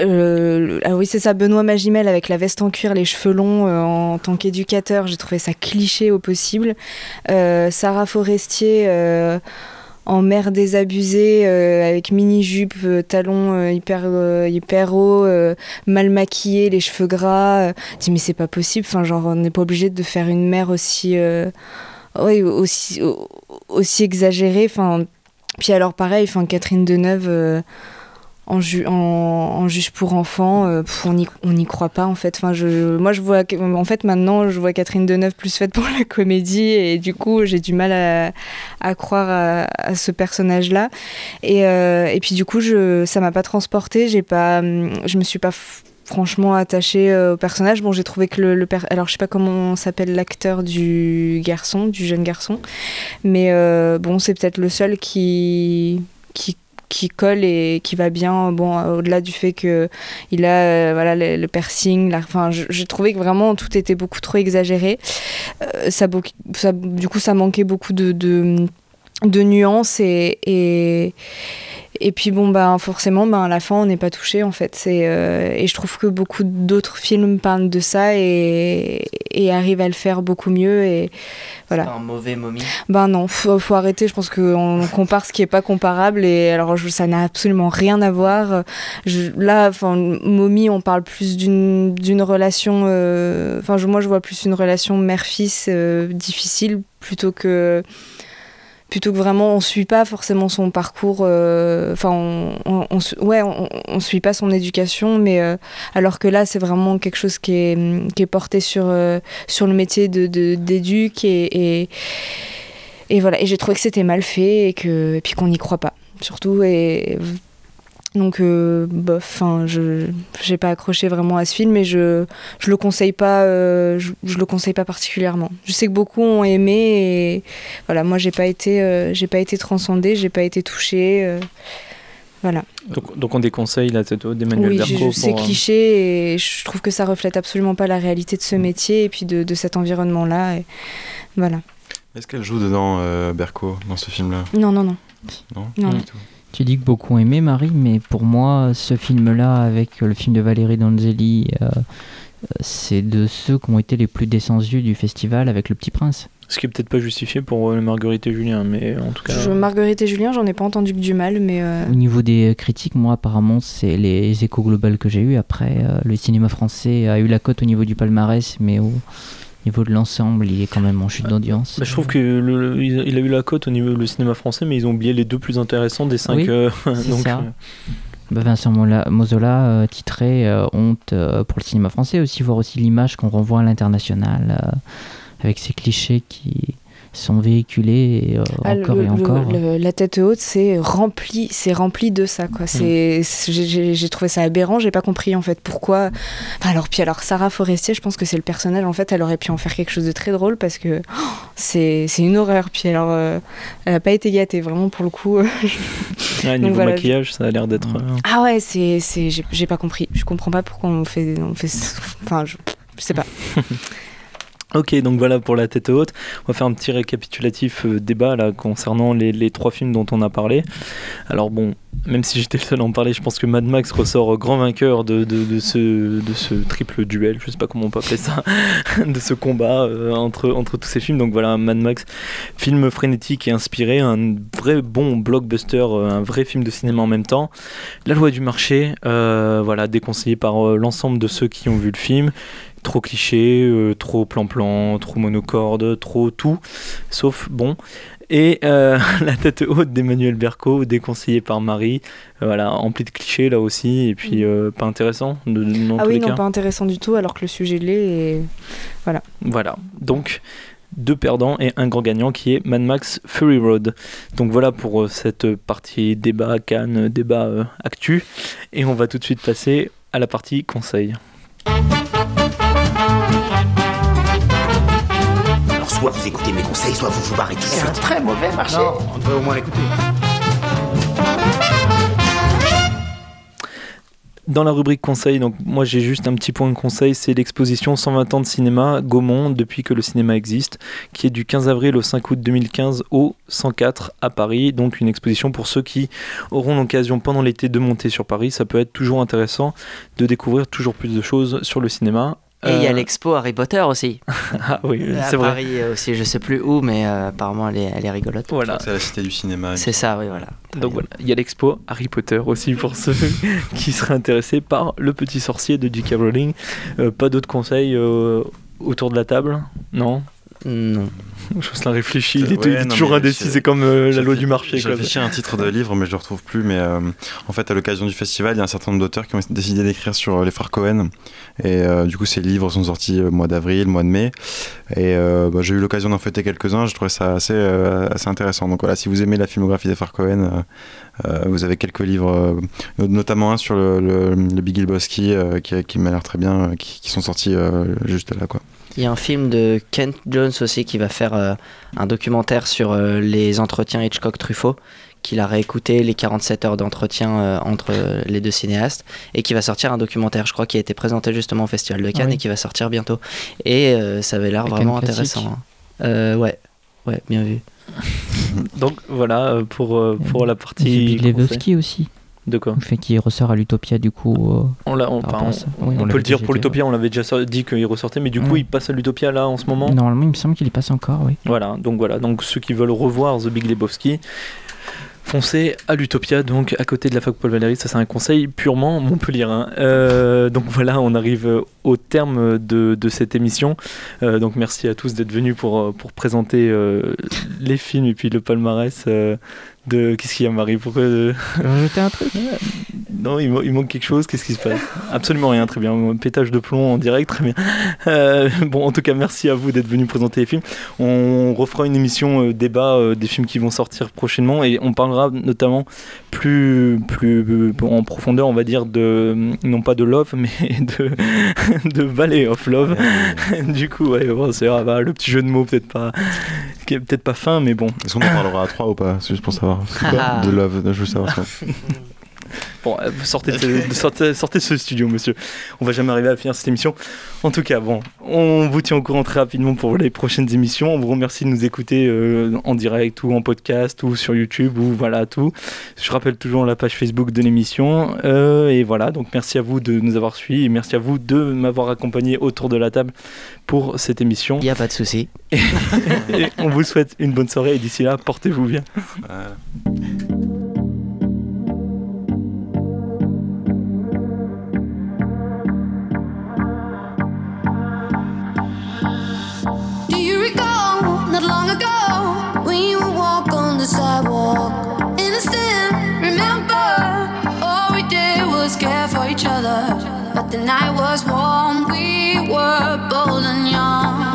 euh, ah oui, c'est ça, Benoît Magimel avec la veste en cuir, les cheveux longs euh, en tant qu'éducateur, j'ai trouvé ça cliché au possible. Sarah Forestier. En mère désabusée, euh, avec mini-jupe, euh, talons euh, hyper, hyper hauts, mal maquillée, les cheveux gras. Je dis, mais c'est pas possible, enfin, genre, on n'est pas obligé de faire une mère aussi, oui, aussi, au- aussi exagérée. Enfin, puis alors, pareil, enfin, Catherine Deneuve. En, ju- en, en juge pour enfants, euh, on n'y croit pas en fait. Je, moi, je vois, en fait, maintenant, je vois Catherine Deneuve plus faite pour la comédie et du coup, j'ai du mal à, croire à, ce personnage-là. Et, euh, et puis, du coup, je, ça m'a pas transportée. J'ai pas, je me suis pas franchement attachée euh, au personnage. Bon, j'ai trouvé que le, le alors je sais pas comment s'appelle l'acteur du garçon, du jeune garçon, mais bon, c'est peut-être le seul qui qui qui colle et qui va bien bon au-delà du fait que il a euh, voilà le, piercing enfin j'ai trouvé que vraiment tout était beaucoup trop exagéré. Euh, ça, du coup ça manquait beaucoup de de nuances et, et, et puis bon ben forcément ben à la fin on n'est pas touché en fait. C'est euh, et je trouve que beaucoup d'autres films parlent de ça et, et arrivent à le faire beaucoup mieux et voilà. Un mauvais momie. ben non faut, faut arrêter. Je pense qu'on compare ce qui est pas comparable et alors je- ça n'a absolument rien à voir. Je- là enfin momie on parle plus d'une d'une relation euh, enfin moi je vois plus une relation mère-fils euh, difficile plutôt que plutôt que vraiment on suit pas forcément son parcours euh, enfin on, on, ouais on, on suit pas son éducation mais euh, alors que là c'est vraiment quelque chose qui est qui est porté sur euh, sur le métier de de- et, et et voilà. Et j'ai trouvé que c'était mal fait et que et puis qu'on n'y croit pas surtout. Et donc euh, bof enfin je j'ai pas accroché vraiment à ce film et je je le conseille pas euh, je, je le conseille pas particulièrement je sais que beaucoup ont aimé et voilà moi j'ai pas été euh, j'ai pas été transcendée j'ai pas été touchée euh, voilà Donc, donc on déconseille la tête haute d'Emmanuel oui, Berco c'est euh, cliché et je trouve que ça reflète absolument pas la réalité de ce métier et puis de, de cet environnement-là. Voilà. Est-ce qu'elle joue dedans, euh, Berco, dans ce film-là? Non, non, non. Non, Non. pas du tout. Tu dis que beaucoup ont aimé Marie, mais pour moi, ce film-là, avec le film de Valérie Donzelli, euh, c'est de ceux qui ont été les plus descendus du festival avec Le Petit Prince. Ce qui est peut-être pas justifié pour euh, Marguerite et Julien, mais en tout cas. Je, Marguerite et Julien, j'en ai pas entendu que du mal, mais euh, Au niveau des critiques, moi, apparemment, c'est les échos globaux que j'ai eu. Après, euh, le cinéma français a eu la cote au niveau du palmarès, mais au niveau de l'ensemble, il est quand même en chute d'audience. Bah, je trouve que le- le- il il a eu la cote au niveau du cinéma français, mais ils ont oublié les deux plus intéressants des cinq. Oui, euh, donc, ça. euh, Bah, Vincent Mozola euh, titré Honte pour le cinéma français, aussi voir aussi l'image qu'on renvoie à l'international, euh, avec ces clichés qui sont véhiculés euh, ah, encore le- et encore. le- la tête haute, c'est rempli, c'est rempli de ça, quoi. C'est, c'est- j'ai- trouvé ça aberrant, j'ai pas compris en fait pourquoi. Enfin, alors puis alors Sarah Forestier, je pense que c'est le personnage en fait, elle aurait pu en faire quelque chose de très drôle parce que oh, c'est c'est une horreur. Puis alors, euh, elle a pas été gâtée vraiment pour le coup. ouais, niveau voilà, maquillage, ça a l'air d'être. euh, Ah ouais, c'est, c'est, j'ai, j'ai pas compris. Je comprends pas pourquoi on fait, on fait, enfin, je, je sais pas. Ok, donc voilà pour la tête haute. On va faire un petit récapitulatif euh, débat là concernant les, trois films dont on a parlé. Alors bon, même si j'étais le seul à en parler, je pense que Mad Max ressort grand vainqueur de, de, ce, de ce triple duel, je sais pas comment on peut appeler ça, de ce combat euh, entre, entre tous ces films. Donc voilà, Mad Max, film frénétique et inspiré, un vrai bon blockbuster, euh, un vrai film de cinéma en même temps. La loi du marché, voilà, déconseillé par l'ensemble de ceux qui ont vu le film trop cliché, euh, trop plan-plan, trop monocorde, trop tout, sauf bon. Et euh, la tête haute d'Emmanuel Berco, déconseillé par Marie, euh, voilà, empli de clichés là aussi, et puis euh, pas intéressant de, dans ah tous oui, les non, cas. pas intéressant du tout, alors que le sujet l'est. Et voilà. Voilà, donc deux perdants et un grand gagnant qui est Mad Max Fury Road. Donc voilà pour cette partie débat Cannes, débat euh, actu. Et on va tout de suite passer à la partie conseil. Soit vous écoutez mes conseils, soit vous vous barrez tout de C'est un très mauvais marché. Non, on devrait au moins l'écouter. Dans la rubrique conseil, donc moi j'ai juste un petit point de conseil, c'est l'exposition 120 ans de cinéma Gaumont depuis que le cinéma existe, qui est du 15 avril au 5 août 2015 au 104 à Paris. Donc une exposition pour ceux qui auront l'occasion pendant l'été de monter sur Paris. Ça peut être toujours intéressant de découvrir toujours plus de choses sur le cinéma. Et il y a Euh, l'expo Harry Potter aussi. ah oui, à c'est vrai. Paris euh, aussi, je sais plus où, mais euh, apparemment elle est, elle est rigolote. Voilà. C'est la cité du cinéma. C'est ça, oui, voilà. Donc voilà, il y a l'expo Harry Potter aussi pour ceux qui seraient intéressés par Le Petit Sorcier de J.K. Rowling. Euh, pas d'autres conseils euh, autour de la table? Non? Non. Jocelyn réfléchit, il est, Ouais, il est non, toujours indécis, c'est comme euh, la loi du marché. J'ai réfléchi à un titre de livre, mais je le retrouve plus. Mais euh, en fait, à l'occasion du festival, il y a un certain nombre d'auteurs qui ont décidé d'écrire sur euh, les frères Cohen. Et euh, du coup, ces livres sont sortis euh, mois d'avril, mois de mai. Et euh, bah, j'ai eu l'occasion d'en fêter quelques-uns. Je trouvais ça assez, euh, assez intéressant. Donc voilà, si vous aimez la filmographie des frères Cohen, vous avez quelques livres, euh, no- notamment un sur le, le, le Big Lebowski euh, qui, qui m'a l'air très bien, euh, qui, qui sont sortis euh, juste là. quoi. Il y a un film de Kent Jones aussi qui va faire euh, un documentaire sur euh, les entretiens Hitchcock-Truffaut, qu'il a réécouté les 47 heures d'entretien euh, entre euh, les deux cinéastes, et qui va sortir un documentaire, je crois, qui a été présenté justement au Festival de Cannes Ah oui. et qui va sortir bientôt. Et euh, ça avait l'air vraiment intéressant. hein. Euh, ouais, ouais, bien vu. Donc voilà pour, pour la partie. Big Lebowski aussi. De quoi Le fait qu'il ressort à l'Utopia du coup. euh, On, l'a- enfin, peut le dire pour l'Utopia, on l'avait déjà dit qu'il ressortait, mais du coup il passe à l'Utopia là en ce moment. Normalement, il me semble qu'il y passe encore, oui. Voilà, donc voilà, donc ceux qui veulent revoir The Big Lebowski, foncez à l'Utopia, donc à côté de la fac Paul Valéry, ça c'est un conseil purement Montpellier. donc voilà, on arrive au terme de, de cette émission. Euh, donc merci à tous d'être venus pour, euh, pour présenter euh, les films et puis le palmarès euh, de... Qu'est-ce qu'il y a Marie Pourquoi euh, Rajouter un truc? Non, il, ma- il manque quelque chose, qu'est-ce qui se passe? Absolument rien, très bien. Pétage de plomb en direct, très bien. Euh, bon, en tout cas, merci à vous d'être venus présenter les films. On refera une émission euh, débat euh, des films qui vont sortir prochainement et on parlera notamment plus, plus euh, en profondeur, on va dire, de non pas de Love, mais de, de Valley of Love. du coup, ouais, bon, c'est ah, bah, le petit jeu de mots, peut-être pas, qui est peut-être pas fin, mais bon. Est-ce qu'on en parlera à trois ou pas? C'est juste pour savoir. C'est quoi de Love, je veux savoir ça. Bon, euh, sortez de, ce- de- sortez, sortez de ce studio, monsieur. On va jamais arriver à finir cette émission. En tout cas, bon, on vous tient au courant très rapidement pour les prochaines émissions. On vous remercie de nous écouter euh, en direct ou en podcast ou sur YouTube ou voilà tout. Je rappelle toujours la page Facebook de l'émission. Euh, et voilà, donc merci à vous de nous avoir suivis et merci à vous de m'avoir accompagné autour de la table pour cette émission. Il n'y a pas de souci. on vous souhaite une bonne soirée et d'ici là, portez-vous bien. Voilà. sidewalk. Innocent, remember, all we did was care for each other. But the night was warm, we were bold and young.